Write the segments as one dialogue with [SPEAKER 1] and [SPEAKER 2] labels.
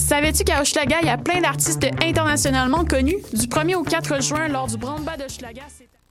[SPEAKER 1] Savais-tu qu'à Hochelaga, il y a plein d'artistes internationalement connus? Du 1er au 4 juin, lors du Brandba d'Hochelaga, c'est...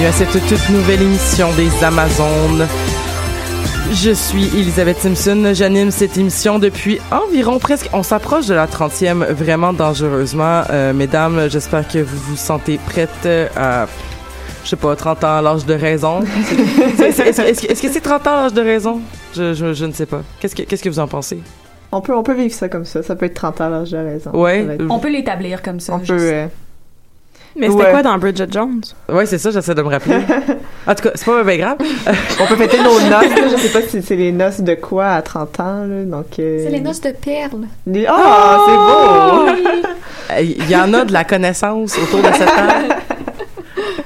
[SPEAKER 2] Bienvenue à cette toute nouvelle émission des Amazones. Je suis Elisabeth Simpson. J'anime cette émission depuis environ presque. On s'approche de la 30e vraiment dangereusement. Euh, mesdames, j'espère que vous vous sentez prêtes à, je sais pas, 30 ans à l'âge de raison. Est-ce est, est, est, que c'est 30 ans à l'âge de raison? Je, je, je, ne sais pas. Qu'est-ce que, qu'est-ce que vous en pensez?
[SPEAKER 3] On peut, on peut vivre ça comme ça. Ça peut être 30 ans à l'âge de raison.
[SPEAKER 2] Ouais.
[SPEAKER 4] On peut l'établir comme ça.
[SPEAKER 3] On peut.
[SPEAKER 4] Mais c'était
[SPEAKER 3] Ouais.
[SPEAKER 4] quoi dans Bridget Jones?
[SPEAKER 2] Ouais, c'est ça, j'essaie de me rappeler. en tout cas, c'est pas bien grave.
[SPEAKER 3] on peut fêter nos noces. Je sais pas si c'est les noces de quoi à 30 ans. Là, donc, euh,
[SPEAKER 5] C'est les noces de perles.
[SPEAKER 3] les- Ah, c'est beau!
[SPEAKER 2] Il y en a de la connaissance autour de cette table.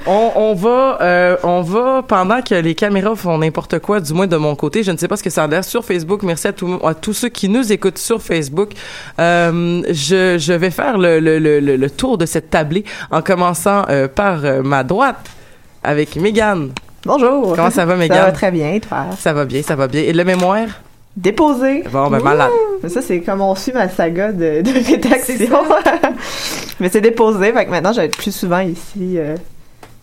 [SPEAKER 2] On, on va, euh, on va pendant que les caméras font n'importe quoi, du moins de mon côté. Je ne sais pas ce que ça a l'air sur Facebook. Merci à, tout- à tous ceux qui nous écoutent sur Facebook. Euh, je, je vais faire le, le, le, le- le tour de cette tablée en commençant euh, par ma droite avec Mégane.
[SPEAKER 3] Bonjour!
[SPEAKER 2] Comment ça va,
[SPEAKER 3] Ça
[SPEAKER 2] Mégane?
[SPEAKER 3] va très bien, toi?
[SPEAKER 2] Ça va bien, ça va bien. Et le mémoire?
[SPEAKER 3] Déposé.
[SPEAKER 2] Bon, ben malade.
[SPEAKER 3] Mais ça, c'est comme on suit ma saga de, de rédaction. Mais c'est déposé, fait que maintenant, je vais être plus souvent ici. euh,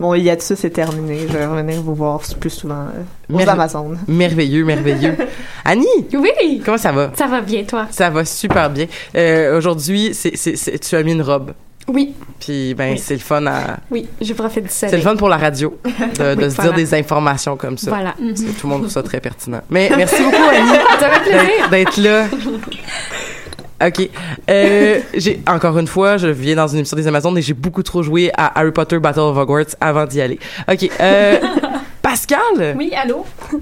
[SPEAKER 3] Mon hiatus est terminé. Je vais revenir vous voir plus souvent euh, aux
[SPEAKER 2] Merve-
[SPEAKER 3] Amazones.
[SPEAKER 2] Merveilleux, merveilleux. Annie?
[SPEAKER 5] Oui!
[SPEAKER 2] Comment ça va?
[SPEAKER 5] Ça va bien, toi?
[SPEAKER 2] Ça va super bien. Euh, Aujourd'hui, tu as mis une robe.
[SPEAKER 5] Oui,
[SPEAKER 2] Puis, ben,
[SPEAKER 5] Oui.
[SPEAKER 2] c'est le fun à.
[SPEAKER 5] oui, je profite du soleil.
[SPEAKER 2] C'est le fun pour la radio de, de
[SPEAKER 5] Oui,
[SPEAKER 2] se
[SPEAKER 5] voilà.
[SPEAKER 2] dire des informations comme ça.
[SPEAKER 5] Voilà.
[SPEAKER 2] Parce que tout le monde trouve ça très pertinent. Mais merci beaucoup, Annie,
[SPEAKER 5] Ça fait plaisir.
[SPEAKER 2] d'être, d'être là. OK. Euh, j'ai, encore une fois, je viens dans une émission des Amazones et j'ai beaucoup trop joué à Harry Potter Battle of Hogwarts avant d'y aller. OK. Euh, Pascal?
[SPEAKER 5] Oui, allô?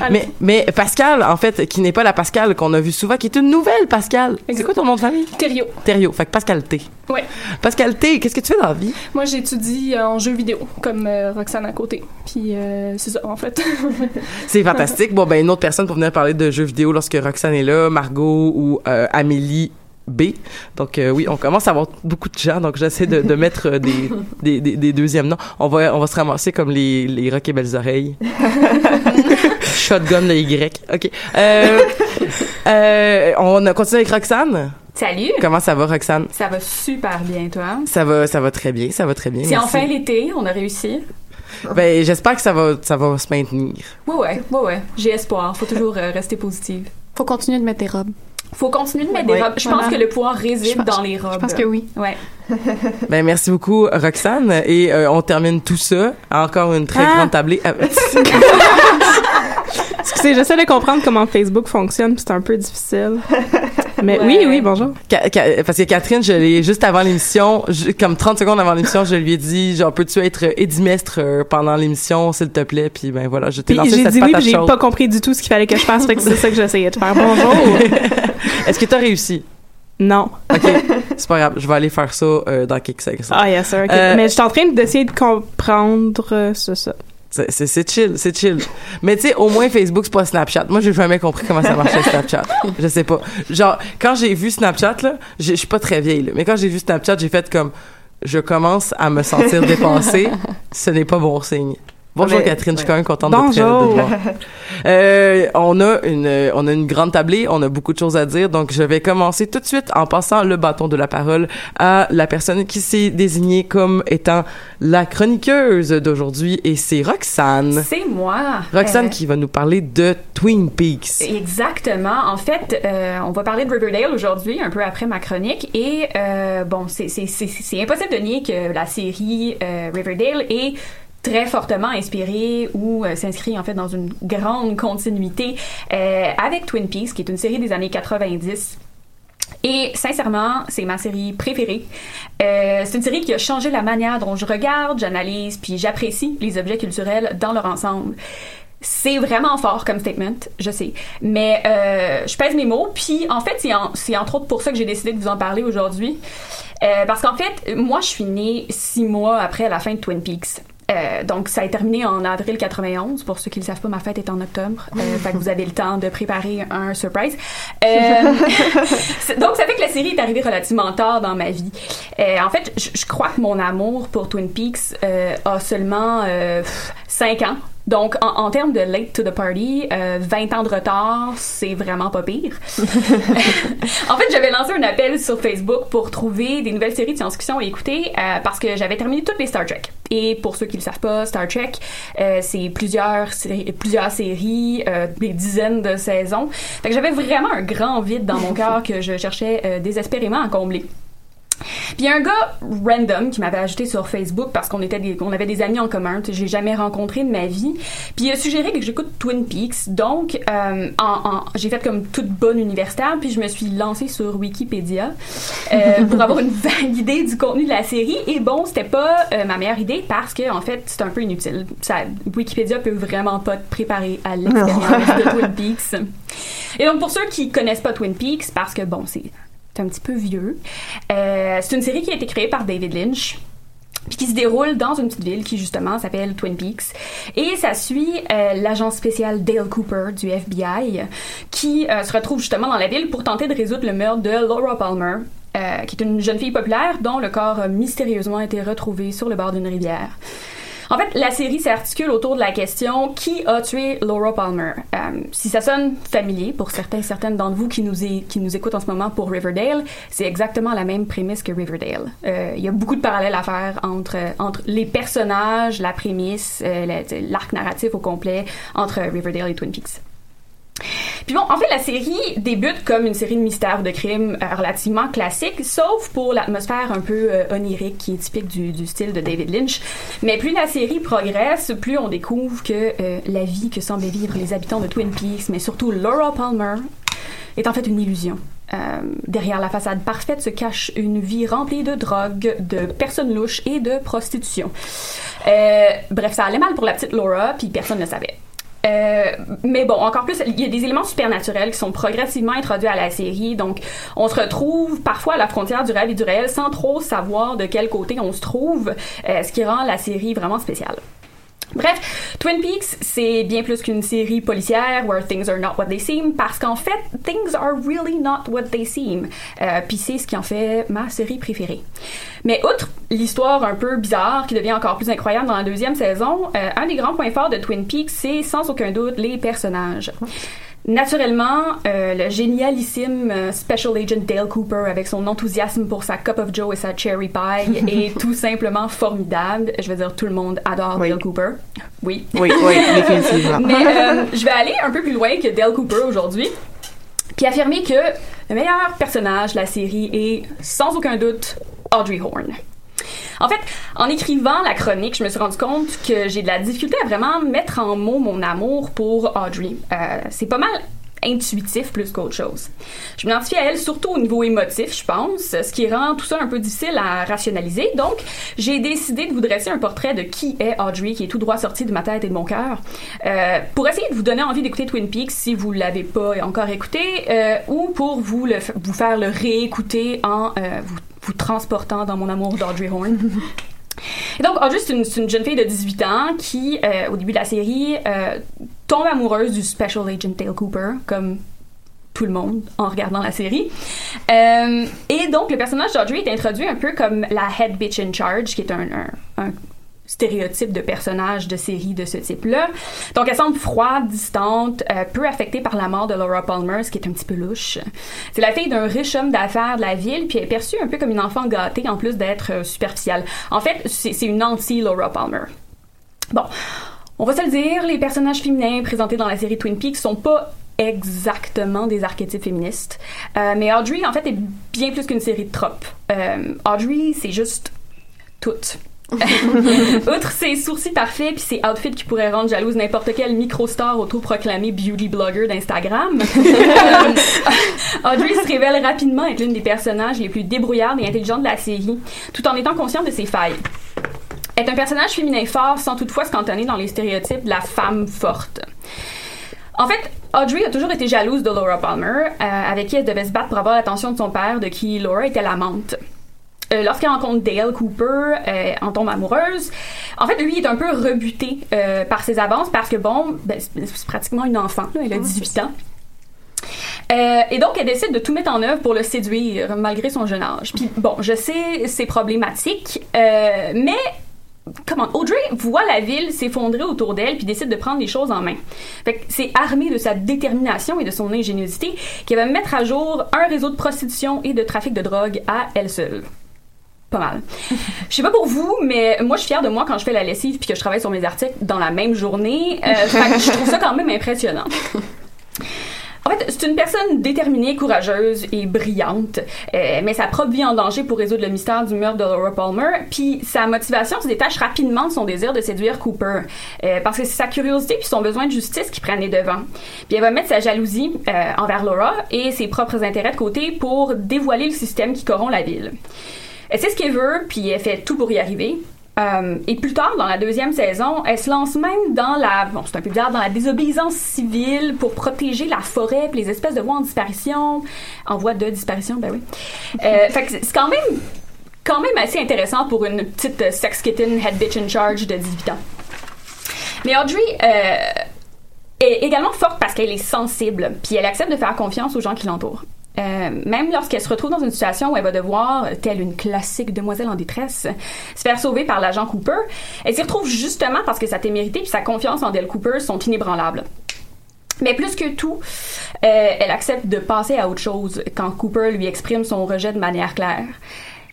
[SPEAKER 5] Allô?
[SPEAKER 2] Mais, mais Pascal, en fait, qui n'est pas la Pascal qu'on a vue souvent, qui est une nouvelle Pascal. C'est quoi ton nom de famille?
[SPEAKER 5] Thériault.
[SPEAKER 2] Thériault. Fait que Pascal T.
[SPEAKER 5] Ouais.
[SPEAKER 2] Pascal T, qu'est-ce que tu fais dans la vie?
[SPEAKER 5] Moi, j'étudie en jeux vidéo, comme euh, Roxane à côté. Puis euh, c'est ça, en fait.
[SPEAKER 2] C'est fantastique. Bon, ben, une autre personne pour venir parler de jeux vidéo lorsque Roxane est là, Margot ou euh, Amélie B. Donc, euh, oui, on commence à avoir beaucoup de gens, donc j'essaie de, de mettre euh, des, des, des, des deuxièmes noms. On va, on va se ramasser comme les, les rocs et belles oreilles. Shotgun, le Y. OK. Euh, euh, on a continué avec Roxane.
[SPEAKER 4] Salut!
[SPEAKER 2] Comment ça va, Roxane?
[SPEAKER 4] Ça va super bien, toi?
[SPEAKER 2] Ça va, ça va très bien, ça va très bien.
[SPEAKER 4] C'est enfin l'été, on a réussi.
[SPEAKER 2] Ben, j'espère que ça va, ça va se maintenir.
[SPEAKER 4] Ouais, ouais, ouais, ouais. J'ai espoir. Faut toujours euh, rester positive.
[SPEAKER 1] Faut continuer de mettre des robes.
[SPEAKER 4] Faut continuer de mettre
[SPEAKER 1] Ouais.
[SPEAKER 4] des robes. Je
[SPEAKER 1] Voilà.
[SPEAKER 4] pense que le pouvoir réside
[SPEAKER 1] pense-
[SPEAKER 4] dans les robes.
[SPEAKER 1] je pense que oui.
[SPEAKER 4] Ouais.
[SPEAKER 2] Ben, merci beaucoup, Roxane. Et euh, on termine tout ça. Encore une très
[SPEAKER 6] Ah.
[SPEAKER 2] grande tablée. Ah,
[SPEAKER 6] Excusez, j'essaie de comprendre comment Facebook fonctionne, puis c'est un peu difficile. Mais oui, oui, bonjour.
[SPEAKER 2] Ca- ca- parce que Catherine, je l'ai juste avant l'émission, comme 30 secondes avant l'émission, je lui ai dit, genre, peux-tu être édimestre euh, pendant l'émission, s'il te plaît? Puis ben voilà, je t'ai lancé
[SPEAKER 6] j'ai
[SPEAKER 2] cette
[SPEAKER 6] dit oui, j'ai pas compris du tout ce qu'il fallait que je fasse, fait que c'est ça que j'essayais de faire. Bonjour.
[SPEAKER 2] Est-ce que t'as réussi?
[SPEAKER 6] Non.
[SPEAKER 2] OK. C'est pas grave, je vais aller faire ça euh, dans quelques secondes.
[SPEAKER 6] Ah, yes, sir. ok.
[SPEAKER 2] Euh,
[SPEAKER 6] Mais je suis en train d'essayer de comprendre euh, c'est ça.
[SPEAKER 2] C'est- chill, c'est chill. Mais tu sais, au moins Facebook, c'est pas Snapchat. Moi, j'ai jamais compris comment ça marchait Snapchat. Je sais pas. Genre, quand j'ai vu Snapchat, là, je suis pas très vieille, mais quand j'ai vu Snapchat, j'ai fait comme, je commence à me sentir dépassée. Ce n'est pas bon signe. Bonjour
[SPEAKER 3] Mais-
[SPEAKER 2] Catherine, je suis quand même contente te- de te
[SPEAKER 6] Bonjour.
[SPEAKER 2] voir. Euh, on a une on a une grande tablée, on a beaucoup de choses à dire, donc je vais commencer tout de suite en passant le bâton de la parole à la personne qui s'est désignée comme étant la chroniqueuse d'aujourd'hui et c'est Roxane.
[SPEAKER 4] C'est moi.
[SPEAKER 2] Roxane
[SPEAKER 4] Euh,
[SPEAKER 2] qui va nous parler de Twin Peaks.
[SPEAKER 4] Exactement. En fait, euh, on va parler de Riverdale aujourd'hui, un peu après ma chronique. Et euh, bon, c'est c'est- c'est- c'est impossible de nier que la série euh, Riverdale est très fortement inspirée ou euh, s'inscrit en fait dans une grande continuité euh, avec Twin Peaks, qui est une série des années 90. Et sincèrement, c'est ma série préférée. Euh, c'est une série qui a changé la manière dont je regarde, j'analyse, puis j'apprécie les objets culturels dans leur ensemble. C'est vraiment fort comme statement, je sais. Mais euh, je pèse mes mots, puis en fait, c'est c'est entre autres pour ça que j'ai décidé de vous en parler aujourd'hui. Euh, parce qu'en fait, moi, je suis née six mois après la fin de Twin Peaks. Euh, donc, ça a terminé en avril 91. Pour ceux qui ne le savent pas, ma fête est en octobre. Euh, fait que vous avez le temps de préparer un surprise. Euh, donc, ça fait que la série est arrivée relativement tard dans ma vie. Euh, en fait, je, crois que mon amour pour Twin Peaks euh, a seulement 5 ans. Donc, en, en termes de late to the party, euh, 20 ans de retard, c'est vraiment pas pire. en fait, j'avais lancé un appel sur Facebook pour trouver des nouvelles séries de science-fiction à écouter euh, parce que j'avais terminé toutes les Star Trek. Et pour ceux qui le savent pas, Star Trek, euh, c'est plusieurs, plusieurs séries, euh, des dizaines de saisons. Fait que j'avais vraiment un grand vide dans mon cœur que je cherchais désespérément à combler. Puis il y a un gars random qui m'avait ajouté sur Facebook parce qu'on était des, on avait des amis en commun, que j'ai jamais rencontré de ma vie. Puis il a suggéré que j'écoute Twin Peaks. Donc euh, en, en- j'ai fait comme toute bonne universitaire, puis je me suis lancée sur Wikipédia euh, pour avoir une vague idée du contenu de la série. Et bon, c'était pas euh, ma meilleure idée parce que en fait c'est un peu inutile. Ça, Wikipédia peut vraiment pas te préparer à l'expérience de Twin Peaks. Et donc pour ceux qui connaissent pas Twin Peaks, parce que bon c'est c'est un petit peu vieux. Euh, c'est une série qui a été créée par David Lynch puis qui se déroule dans une petite ville qui justement s'appelle Twin Peaks et ça suit euh, l'agent spécial Dale Cooper du FBI qui euh, se retrouve justement dans la ville pour tenter de résoudre le meurtre de Laura Palmer euh, qui est une jeune fille populaire dont le corps a mystérieusement été retrouvé sur le bord d'une rivière. En fait, la série s'articule autour de la question qui a tué Laura Palmer? Euh, si ça sonne familier pour certains, certaines d'entre vous qui nous, écoutent en ce moment pour Riverdale, c'est exactement la même prémisse que Riverdale. Euh, Il y a beaucoup de parallèles à faire entre, les personnages, la prémisse, euh, la- l'arc narratif au complet entre Riverdale et Twin Peaks. Puis bon, en fait, la série débute comme une série de mystères de crimes euh, relativement classique, sauf pour l'atmosphère un peu euh, onirique qui est typique du, style de David Lynch. Mais plus la série progresse, plus on découvre que euh, la vie que semblaient vivre les habitants de Twin Peaks, mais surtout Laura Palmer, est en fait une illusion. Derrière la façade parfaite se cache une vie remplie de drogue, de personnes louches et de prostitution. Bref, ça allait mal pour la petite Laura, puis personne ne savait. Euh, mais bon, encore plus, il y a des éléments supernaturels qui sont progressivement introduits à la série. Donc, on se retrouve parfois à la frontière du rêve et du réel sans trop savoir de quel côté on se trouve, euh, ce qui rend la série vraiment spéciale. Bref, Twin Peaks, c'est bien plus qu'une série policière where things are not what they seem, parce qu'en fait, things are really not what they seem. Euh, Puis c'est ce qui en fait ma série préférée. Mais outre l'histoire un peu bizarre qui devient encore plus incroyable dans la deuxième saison, euh, un des grands points forts de Twin Peaks, c'est sans aucun doute les personnages. Naturellement, euh, le génialissime euh, Special Agent Dale Cooper, avec son enthousiasme pour sa Cup of Joe et sa Cherry Pie, est tout simplement formidable. Je veux dire, tout le monde adore Dale Cooper. Oui.
[SPEAKER 3] Oui, oui, définitivement.
[SPEAKER 4] Mais euh, je vais aller un peu plus loin que Dale Cooper aujourd'hui, qui a affirmé que le meilleur personnage de la série est, sans aucun doute, Audrey Horne. En fait, en écrivant la chronique, je me suis rendu compte que j'ai de la difficulté à vraiment mettre en mots mon amour pour Audrey. Euh, c'est pas mal intuitif plus qu'autre chose. Je m'identifie à elle surtout au niveau émotif, je pense, ce qui rend tout ça un peu difficile à rationaliser. Donc, j'ai décidé de vous dresser un portrait de qui est Audrey, qui est tout droit sorti de ma tête et de mon cœur, euh, pour essayer de vous donner envie d'écouter Twin Peaks si vous l'avez pas encore écouté, euh, ou pour vous le, vous faire le réécouter en euh, vous, vous transportant dans mon amour d'Audrey Horne. Et donc, Audrey, c'est une, jeune fille de 18 ans qui, euh, au début de la série, euh, tombe amoureuse du Special Agent Dale Cooper, comme tout le monde en regardant la série. Euh, et donc, le personnage d'Audrey est introduit un peu comme la head bitch in charge, qui est un stéréotype de personnage de série de ce type-là. Donc, elle semble froide, distante, euh, peu affectée par la mort de Laura Palmer, ce qui est un petit peu louche. C'est la fille d'un riche homme d'affaires de la ville, puis elle est perçue un peu comme une enfant gâtée, en plus d'être euh, superficielle. En fait, c'est une anti-Laura Palmer. Bon, on va se le dire, les personnages féminins présentés dans la série Twin Peaks sont pas exactement des archétypes féministes. Euh, mais Audrey, en fait, est bien plus qu'une série de tropes. Audrey, c'est juste toute. Outre ses sourcils parfaits puis ses outfits qui pourraient rendre jalouse n'importe quel micro-star autoproclamé beauty blogger d'Instagram, Audrey se révèle rapidement être l'une des personnages les plus débrouillardes et intelligentes de la série, tout en étant consciente de ses failles est un personnage féminin fort sans toutefois se cantonner dans les stéréotypes de la femme forte. En fait, Audrey a toujours été jalouse de Laura Palmer, euh, avec qui elle devait se battre pour avoir l'attention de son père, de qui Laura était l'amante. Euh, Lorsqu'elle rencontre Dale Cooper, euh, en tombe amoureuse. En fait, lui est un peu rebuté euh, par ses avances parce que, bon, ben, c'est c'est pratiquement une enfant, là, elle a 18 ans. Euh, et donc, elle décide de tout mettre en œuvre pour le séduire, malgré son jeune âge. Puis, bon, je sais, c'est problématique, euh, mais comment Audrey voit la ville s'effondrer autour d'elle puis décide de prendre les choses en main. Fait que c'est armée de sa détermination et de son ingéniosité qu'elle va mettre à jour un réseau de prostitution et de trafic de drogue à elle seule. Pas mal. Je sais pas pour vous, mais moi je suis fière de moi quand je fais la lessive puis que je travaille sur mes articles dans la même journée. Euh, fait que je trouve ça quand même impressionnant. En fait, c'est une personne déterminée, courageuse et brillante, euh, mais sa propre vie en danger pour résoudre le mystère du meurtre de Laura Palmer. Puis sa motivation se détache rapidement de son désir de séduire Cooper, euh, parce que c'est sa curiosité puis son besoin de justice qui prennent les devants. Puis elle va mettre sa jalousie euh, envers Laura et ses propres intérêts de côté pour dévoiler le système qui corrompt la ville. Elle sait ce qu'elle veut, puis elle fait tout pour y arriver. Euh, et plus tard, dans la deuxième saison, elle se lance même dans la, bon, c'est un peu bizarre, dans la désobéissance civile pour protéger la forêt puis les espèces de voies en disparition, en voie de disparition, ben oui. Euh, fait que c'est quand même, quand même assez intéressant pour une petite sex kitten head bitch in charge de 18 ans. Mais Audrey euh, est également forte parce qu'elle est sensible, puis elle accepte de faire confiance aux gens qui l'entourent. Euh, même lorsqu'elle se retrouve dans une situation où elle va devoir, telle une classique demoiselle en détresse, se faire sauver par l'agent Cooper, elle s'y retrouve justement parce que sa témérité et sa confiance en Dale Cooper sont inébranlables. Mais plus que tout, euh, elle accepte de passer à autre chose quand Cooper lui exprime son rejet de manière claire.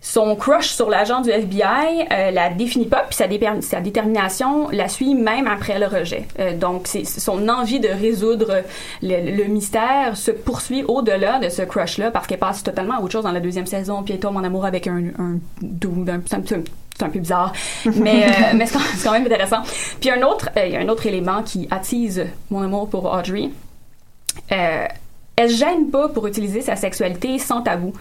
[SPEAKER 4] Son crush sur l'agent du FBI euh, la définit pas, puis sa, détermination la suit même après le rejet. Euh, donc, son envie de résoudre le, le mystère se poursuit au-delà de ce crush-là, parce qu'elle passe totalement à autre chose dans la deuxième saison, puis elle tombe en amour avec un, un un- c'est un, c'est un- peu bizarre, mais, euh, mais c'est quand, c'est quand même intéressant. Puis un autre, euh, il y a un autre élément qui attise mon amour pour Audrey. Euh, elle gêne pas pour utiliser sa sexualité sans tabou.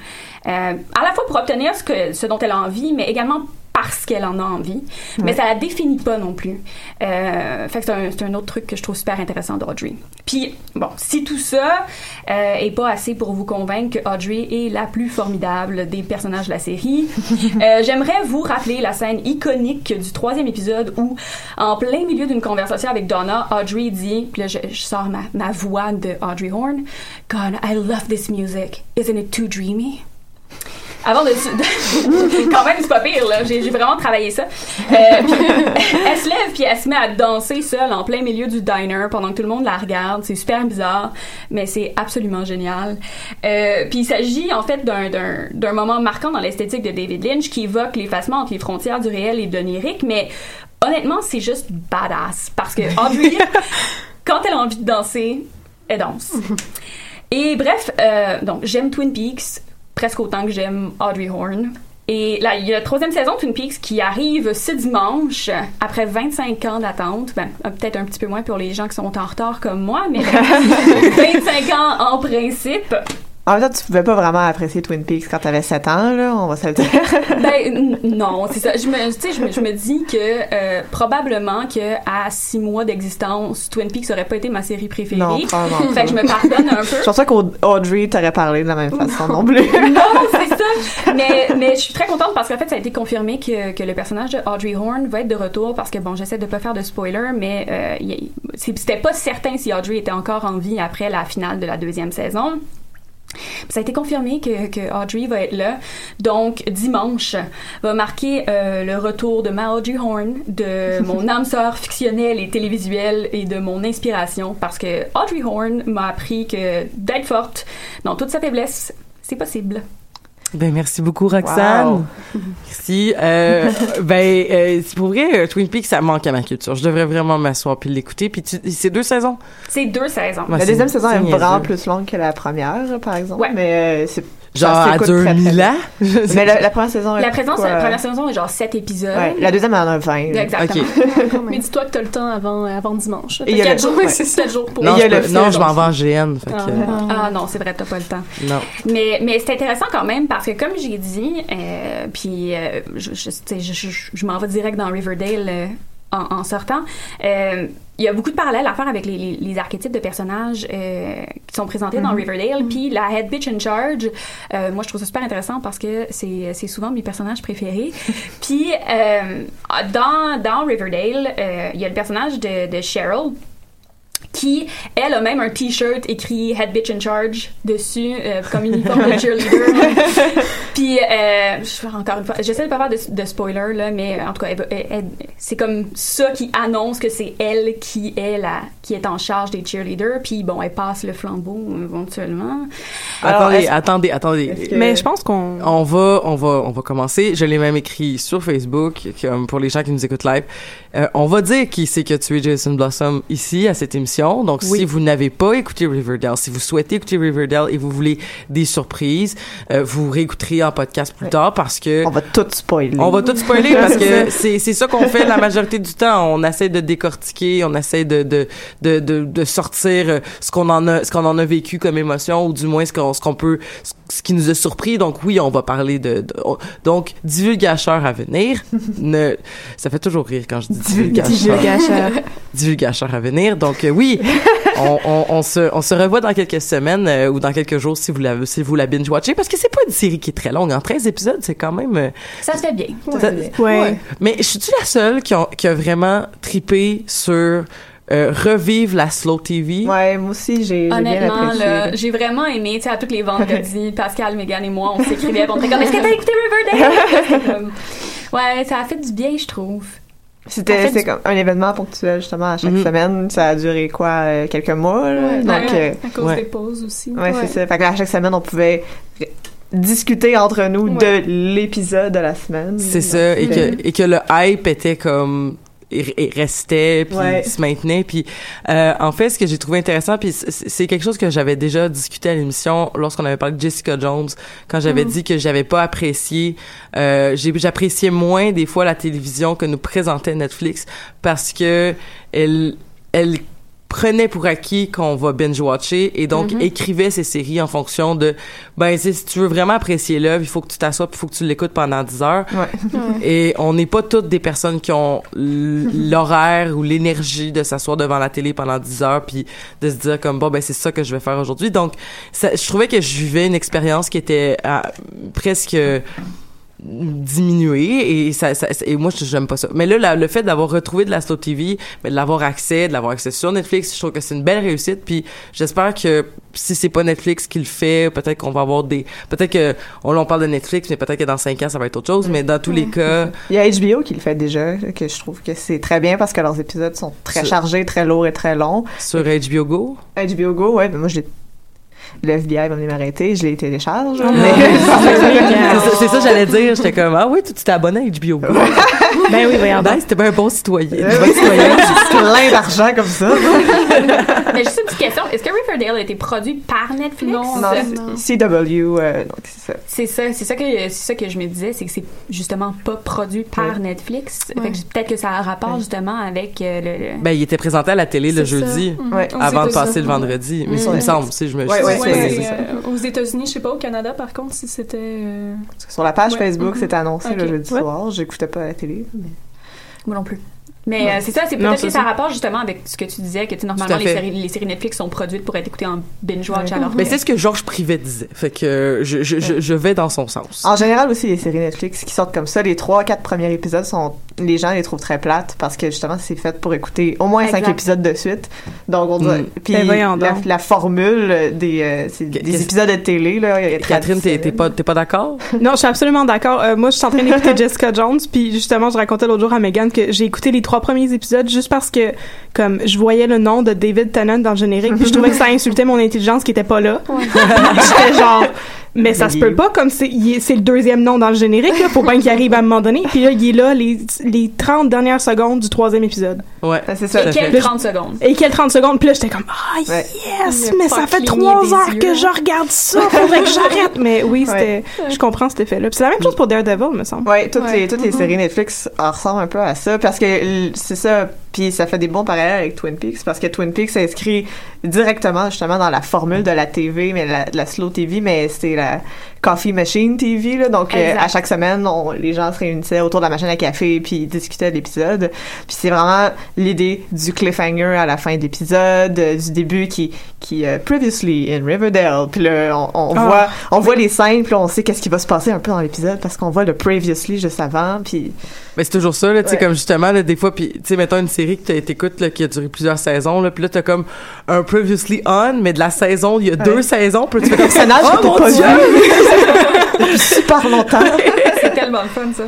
[SPEAKER 4] Euh, à la fois pour obtenir ce, que, ce dont elle a envie, mais également parce qu'elle en a envie, mais ça la définit pas non plus. Euh, fait que c'est un, autre truc que je trouve super intéressant d'Audrey. Puis, bon, si tout ça euh, est pas assez pour vous convaincre que Audrey est la plus formidable des personnages de la série, euh, j'aimerais vous rappeler la scène iconique du troisième épisode où, en plein milieu d'une conversation avec Donna, Audrey dit, puis là, je, je sors ma, ma voix de Audrey Horn, God, I love this music. Isn't it too dreamy? Avant de, de- quand même c'est pas pire là. J'ai vraiment travaillé ça. Euh, elle se lève puis elle se met à danser seule en plein milieu du diner pendant que tout le monde la regarde. C'est super bizarre mais c'est absolument génial. Euh, puis il s'agit en fait d'un moment marquant dans l'esthétique de David Lynch qui évoque l'effacement entre les frontières du réel et de l'onirique mais honnêtement c'est juste badass parce que Audrey quand elle a envie de danser elle danse. Et bref, euh, donc j'aime Twin Peaks presque autant que j'aime Audrey Horn. Et là, il y a la troisième saison de Twin Peaks qui arrive ce dimanche, après 25 ans d'attente. Ben, euh, peut-être un petit peu moins pour les gens qui sont en retard comme moi, mais 25 ans en principe.
[SPEAKER 3] En même temps, tu pouvais pas vraiment apprécier Twin Peaks quand t'avais 7 ans, là, on va se le dire.
[SPEAKER 4] Ben non, c'est ça. Je me, tu sais, je me, je me dis que euh, probablement que à six mois d'existence, Twin Peaks aurait pas été ma série préférée.
[SPEAKER 3] Non, probablement
[SPEAKER 4] Fait que je me pardonne un peu.
[SPEAKER 3] Je pense pas qu'Audrey t'aurait parlé de la même façon non plus.
[SPEAKER 4] non, c'est ça. Mais, mais je suis très contente parce qu'en fait, ça a été confirmé que, que le personnage de Audrey Horn va être de retour parce que, bon, j'essaie de pas faire de spoiler, mais euh, c'était pas certain si Audrey était encore en vie après la finale de la deuxième saison. Ça a été confirmé que, que Audrey va être là. Donc, dimanche va marquer euh, le retour de ma Audrey Horn, de mon âme sœur fictionnelle et télévisuelle et de mon inspiration. Parce que Audrey Horn m'a appris que d'être forte dans toute sa faiblesse, c'est possible.
[SPEAKER 2] Ben merci beaucoup Roxane.
[SPEAKER 3] Wow.
[SPEAKER 2] Merci. Euh, ben euh, c'est pour vrai euh, Twin Peaks ça manque à ma culture. Je devrais vraiment m'asseoir puis l'écouter. Puis c'est deux saisons.
[SPEAKER 4] C'est deux saisons.
[SPEAKER 2] Ouais,
[SPEAKER 3] La deuxième saison est vraiment plus longue que la première, par exemple. Mais euh, c'est
[SPEAKER 2] Genre
[SPEAKER 3] très,
[SPEAKER 2] mille
[SPEAKER 3] bien.
[SPEAKER 2] ans?
[SPEAKER 3] Mais la, la première saison est
[SPEAKER 4] La, présence, la première saison est genre sept épisodes.
[SPEAKER 3] Ouais, la deuxième en a 20. là.
[SPEAKER 4] Exactement.
[SPEAKER 5] Mais dis-toi que t'as le temps avant, avant dimanche.
[SPEAKER 3] Et il y a
[SPEAKER 5] Quatre
[SPEAKER 3] le-
[SPEAKER 5] jours,
[SPEAKER 3] ouais.
[SPEAKER 5] c'est sept jours pour
[SPEAKER 2] Non,
[SPEAKER 3] il y a
[SPEAKER 2] je peux- non, je m'en vais en GN. Fait que,
[SPEAKER 4] Ah non, c'est vrai, t'as pas le temps.
[SPEAKER 2] non.
[SPEAKER 4] Mais, mais c'est intéressant quand même parce que comme j'ai dit, euh, puis euh, je, je, tu sais, je, je, je m'en vais direct dans Riverdale euh, en, en sortant. Euh, il y a beaucoup de parallèles à faire avec les, les, les archétypes de personnages euh, qui sont présentés dans
[SPEAKER 3] Mhm.
[SPEAKER 4] Riverdale. Puis la head bitch in charge, euh, moi je trouve ça super intéressant parce que c'est souvent mes personnages préférés. Puis dans, dans Riverdale, il y a le personnage de, de Cheryl qui, elle, a même un t-shirt écrit Head Bitch in Charge dessus, euh, comme uniforme de cheerleader. Puis, euh, je, encore une fois, j'essaie de pas faire de, de spoiler, là, mais en tout cas, elle va- elle- elle- c'est comme ça qui annonce que c'est elle qui est, la, qui est en charge des cheerleaders. Puis, bon, elle passe le flambeau éventuellement.
[SPEAKER 2] attendez, attendez, attendez.
[SPEAKER 3] que-
[SPEAKER 6] Mais je pense qu'on...
[SPEAKER 2] On va, on va, on va commencer. Je l'ai même écrit sur Facebook, comme pour les gens qui nous écoutent live. Euh, on va dire qui c'est qui a tué Jason Blossom ici à cette émission. Donc,
[SPEAKER 6] Oui.
[SPEAKER 2] si vous n'avez pas écouté Riverdale, si vous souhaitez écouter Riverdale et vous voulez des surprises, euh, vous réécouterez en podcast plus tard parce que
[SPEAKER 3] On va tout spoiler.
[SPEAKER 2] on va tout spoiler parce que
[SPEAKER 3] C'est ça.
[SPEAKER 2] c'est c'est ça qu'on fait la majorité du temps. On essaie de décortiquer, on essaie de de de de, de sortir euh, ce qu'on en a ce qu'on en a vécu comme émotion ou du moins ce qu'on ce qu'on peut ce, ce qui nous a surpris. Donc oui, on va parler de, de- on- donc divulgacheur à venir. ne ça fait toujours rire quand je dis divulgacheur.
[SPEAKER 3] Divulgacheur.
[SPEAKER 2] divulgacheur à venir. Donc euh, oui, on, on, on se on se revoit dans quelques semaines euh, ou dans quelques jours si vous la si vous la binge watchez parce que c'est pas une série qui est très longue. En 13 épisodes, c'est quand même euh,
[SPEAKER 4] Ça se fait bien.
[SPEAKER 2] ça-
[SPEAKER 6] Ouais.
[SPEAKER 2] mais je suis-tu la seule qui a, qui a vraiment tripé sur euh, revivre la slow TV?
[SPEAKER 3] Ouais, moi aussi, j'ai
[SPEAKER 4] Honnêtement, j'ai vraiment aimé, tu sais, à tous les vendredis, Pascal, Megan et moi, on s'écrivait, on était comme, est-ce que t'as écouté Riverdale? Ouais, ça a fait du bien, je trouve.
[SPEAKER 3] C'était
[SPEAKER 4] En fait,
[SPEAKER 3] c'était
[SPEAKER 4] du-
[SPEAKER 3] comme un événement ponctuel, justement, à chaque
[SPEAKER 2] Mhm.
[SPEAKER 3] semaine. Ça a duré, quoi, euh, quelques mois, là?
[SPEAKER 5] Ouais,
[SPEAKER 3] Donc,
[SPEAKER 5] ouais,
[SPEAKER 3] euh,
[SPEAKER 5] à cause
[SPEAKER 2] ouais.
[SPEAKER 5] des pauses aussi.
[SPEAKER 3] ouais, c'est ça. Fait que là, à chaque semaine, on pouvait discuter entre nous
[SPEAKER 5] Ouais.
[SPEAKER 3] de l'épisode de la semaine.
[SPEAKER 2] C'est ça, et que, et que le hype était comme restait puis
[SPEAKER 3] Ouais.
[SPEAKER 2] se maintenait puis euh, en fait ce que j'ai trouvé intéressant puis c'est quelque chose que j'avais déjà discuté à l'émission lorsqu'on avait parlé de Jessica Jones quand j'avais
[SPEAKER 5] Mhm.
[SPEAKER 2] dit que j'avais pas apprécié euh, j'appréciais moins des fois la télévision que nous présentait Netflix parce que elle elle prenait pour acquis qu'on va binge-watcher et donc
[SPEAKER 4] Mhm.
[SPEAKER 2] écrivait ces séries en fonction de, ben, si tu veux vraiment apprécier l'œuvre, il faut que tu t'assoies puis il faut que tu l'écoutes pendant 10 heures. Et on n'est pas toutes des personnes qui ont l- l'horaire ou l'énergie de s'asseoir devant la télé pendant 10 heures puis de se dire comme bon ben c'est ça que je vais faire aujourd'hui. Donc ça- je trouvais que je vivais une expérience qui était presque diminuée et ça, ça- et moi je- j'aime pas ça. Mais là la- le fait d'avoir retrouvé de la slow TV mais de l'avoir accès de l'avoir accès sur Netflix je trouve que c'est une belle réussite. Puis j'espère que si c'est pas Netflix qui le fait peut-être qu'on va avoir des peut-être que on, on parle de Netflix mais peut-être que dans cinq ans ça va être autre chose. Mais dans tous les cas
[SPEAKER 3] Il y a HBO qui le fait déjà, que je trouve que c'est très bien parce que leurs épisodes sont très
[SPEAKER 2] Sur-
[SPEAKER 3] chargés, très lourds et très longs.
[SPEAKER 2] sur HBO Go?
[SPEAKER 3] HBO Go, ouais, mais moi, je l'ai- le FBI va venir m'arrêter, je les télécharge.
[SPEAKER 2] Ah.
[SPEAKER 3] mais-
[SPEAKER 2] c'est ça, j'allais dire j'étais comme ah oui tu t'es abonné à HBO
[SPEAKER 6] Ben oui, voyons.
[SPEAKER 2] Ben, c'était bien un bon citoyen
[SPEAKER 3] Ouais,
[SPEAKER 2] Une bonne
[SPEAKER 3] oui,
[SPEAKER 2] citoyenne.
[SPEAKER 3] c'est plein d'argent comme ça.
[SPEAKER 4] Mais juste une petite question. Est-ce que Riverdale a été produit par Netflix?
[SPEAKER 3] Non, c'est CW, euh, donc c'est ça.
[SPEAKER 4] C'est ça, c'est ça que c'est ça que je me disais, c'est que c'est justement pas produit par
[SPEAKER 3] Ouais.
[SPEAKER 4] Netflix.
[SPEAKER 3] Ouais.
[SPEAKER 4] Fait que peut-être que ça a un rapport justement avec euh, le, le-
[SPEAKER 2] Ben, il était présenté à la télé le jeudi,
[SPEAKER 5] Mhm.
[SPEAKER 3] Ouais.
[SPEAKER 2] avant de
[SPEAKER 5] ça.
[SPEAKER 2] passer le vendredi. Mais
[SPEAKER 5] Mhm.
[SPEAKER 2] ça me semble, si je me
[SPEAKER 5] euh, aux États-Unis, je sais pas, au Canada, par contre, si c'était. euh,
[SPEAKER 3] Sur la page
[SPEAKER 5] Ouais.
[SPEAKER 3] Facebook,
[SPEAKER 5] Mhm.
[SPEAKER 3] c'était annoncé le jeudi
[SPEAKER 5] Ouais.
[SPEAKER 3] soir. J'écoutais pas la télé. Mais-
[SPEAKER 4] Moi non plus. Mais
[SPEAKER 3] Ouais.
[SPEAKER 4] euh, c'est ça, c'est peut-être que ça a rapport justement avec ce que tu disais, que tu normalement les séries, les séries Netflix sont produites pour être écoutées en binge-watch alors
[SPEAKER 2] Mais c'est ce que Georges Privet disait. Fait que je, je, je, je vais dans son sens.
[SPEAKER 3] En général aussi, les séries Netflix qui sortent comme ça, les trois, quatre premiers épisodes sont, les gens les trouvent très plates parce que justement, c'est fait pour écouter au moins cinq épisodes de suite. Donc, on
[SPEAKER 2] Mm.
[SPEAKER 3] puis
[SPEAKER 6] Ben
[SPEAKER 3] la, formule des, euh, des épisodes de télé, là,
[SPEAKER 2] Catherine, t'es pas, t'es pas d'accord?
[SPEAKER 6] Non, je suis absolument d'accord. Euh, moi, je suis en train d'écouter Jessica Jones, puis justement, je racontais l'autre jour à Megan que j'ai écouté les trois premiers épisodes juste parce que, comme, je voyais le nom de David Tennant dans le générique, puis je trouvais que ça insultait mon intelligence qui était pas là. J'étais genre, mais ça se peut pas, comme c'est le deuxième nom dans le générique, là, faut bien qu'il arrive à un moment donné. Puis là, il est là les, les 30 dernières secondes du troisième épisode.
[SPEAKER 2] Ouais.
[SPEAKER 3] c'est ça.
[SPEAKER 4] Et quelles 30 secondes?
[SPEAKER 6] Et quel 30 secondes? Puis là, j'étais comme, ah,
[SPEAKER 3] Ouais.
[SPEAKER 6] yes! Mais ça fait trois heures
[SPEAKER 4] yeux,
[SPEAKER 6] que
[SPEAKER 4] hein.
[SPEAKER 6] je regarde ça, faudrait que j'arrête! Mais oui, c'était,
[SPEAKER 3] Ouais.
[SPEAKER 6] je comprends cet effet-là. Puis c'est la même chose pour Daredevil, me semble.
[SPEAKER 3] Ouais, toutes
[SPEAKER 5] Ouais.
[SPEAKER 3] les toutes les
[SPEAKER 5] Mhm.
[SPEAKER 3] séries Netflix en ressemblent un peu à ça parce que c'est ça puis ça fait des bons parallèles avec Twin Peaks parce que Twin Peaks s'inscrit directement justement dans la formule de la TV mais la, de la slow TV mais c'est ir coffee machine TV là donc euh, à chaque semaine on- les gens se réunissaient autour de la machine à café puis ils discutaient de l'épisode puis c'est vraiment l'idée du cliffhanger à la fin de l'épisode euh, du début qui qui euh, previously in Riverdale puis là on, on
[SPEAKER 6] Ah.
[SPEAKER 3] voit on voit les scènes puis là, on sait qu'est-ce qui va se passer un peu dans l'épisode parce qu'on voit le previously juste avant puis
[SPEAKER 2] Mais c'est toujours ça, là, tu sais,
[SPEAKER 3] Ouais.
[SPEAKER 2] comme justement, là, des fois, puis tu sais, mettons une série que t'écoutes, là, qui a duré plusieurs saisons, là, puis là, t'as comme un previously on, mais de la saison, il y a deux saisons, puis tu fais comme ça.
[SPEAKER 3] personnage
[SPEAKER 2] Oh mon Dieu!
[SPEAKER 3] depuis super longtemps
[SPEAKER 4] c'est tellement le fun ça.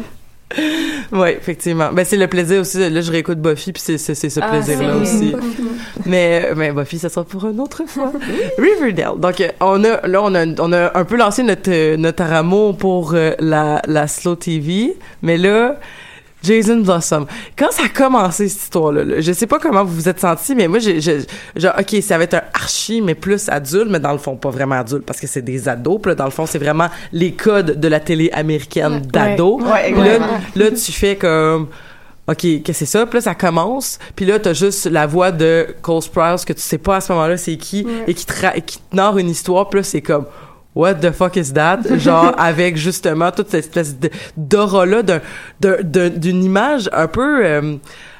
[SPEAKER 2] Ouais, effectivement. Ben, c'est le plaisir aussi. Là, je réécoute Buffy, puis c'est, c'est, ce
[SPEAKER 4] Ah,
[SPEAKER 2] plaisir-là aussi. mais, mais Buffy, ça sera pour une autre fois. Riverdale. Donc, euh, on a, là, on a, on a un peu lancé notre, euh, notre amour pour euh, la, la slow TV, mais là, Jason Blossom. Quand ça a commencé, cette histoire-là, là, je sais pas comment vous vous êtes senti, mais moi, j'ai, j'ai- genre, OK, ça va être un archi, mais plus adulte, mais dans le fond, pas vraiment adulte, parce que c'est des ados. Puis là, dans le fond, c'est vraiment les codes de la télé américaine d'ados.
[SPEAKER 3] Ouais,
[SPEAKER 2] Puis là, tu fais comme... OK, qu'est-ce que c'est ça? Puis là, ça commence. Puis là, t'as juste la voix de Cole Sprouse que tu sais pas à ce moment-là c'est qui et qui te, ra- et qui te narre une histoire. Puis là, c'est comme... What the fuck is that? Genre, avec justement toute cette espèce d'aura-là d'un- d'un- d'un- d'une image un peu... euh,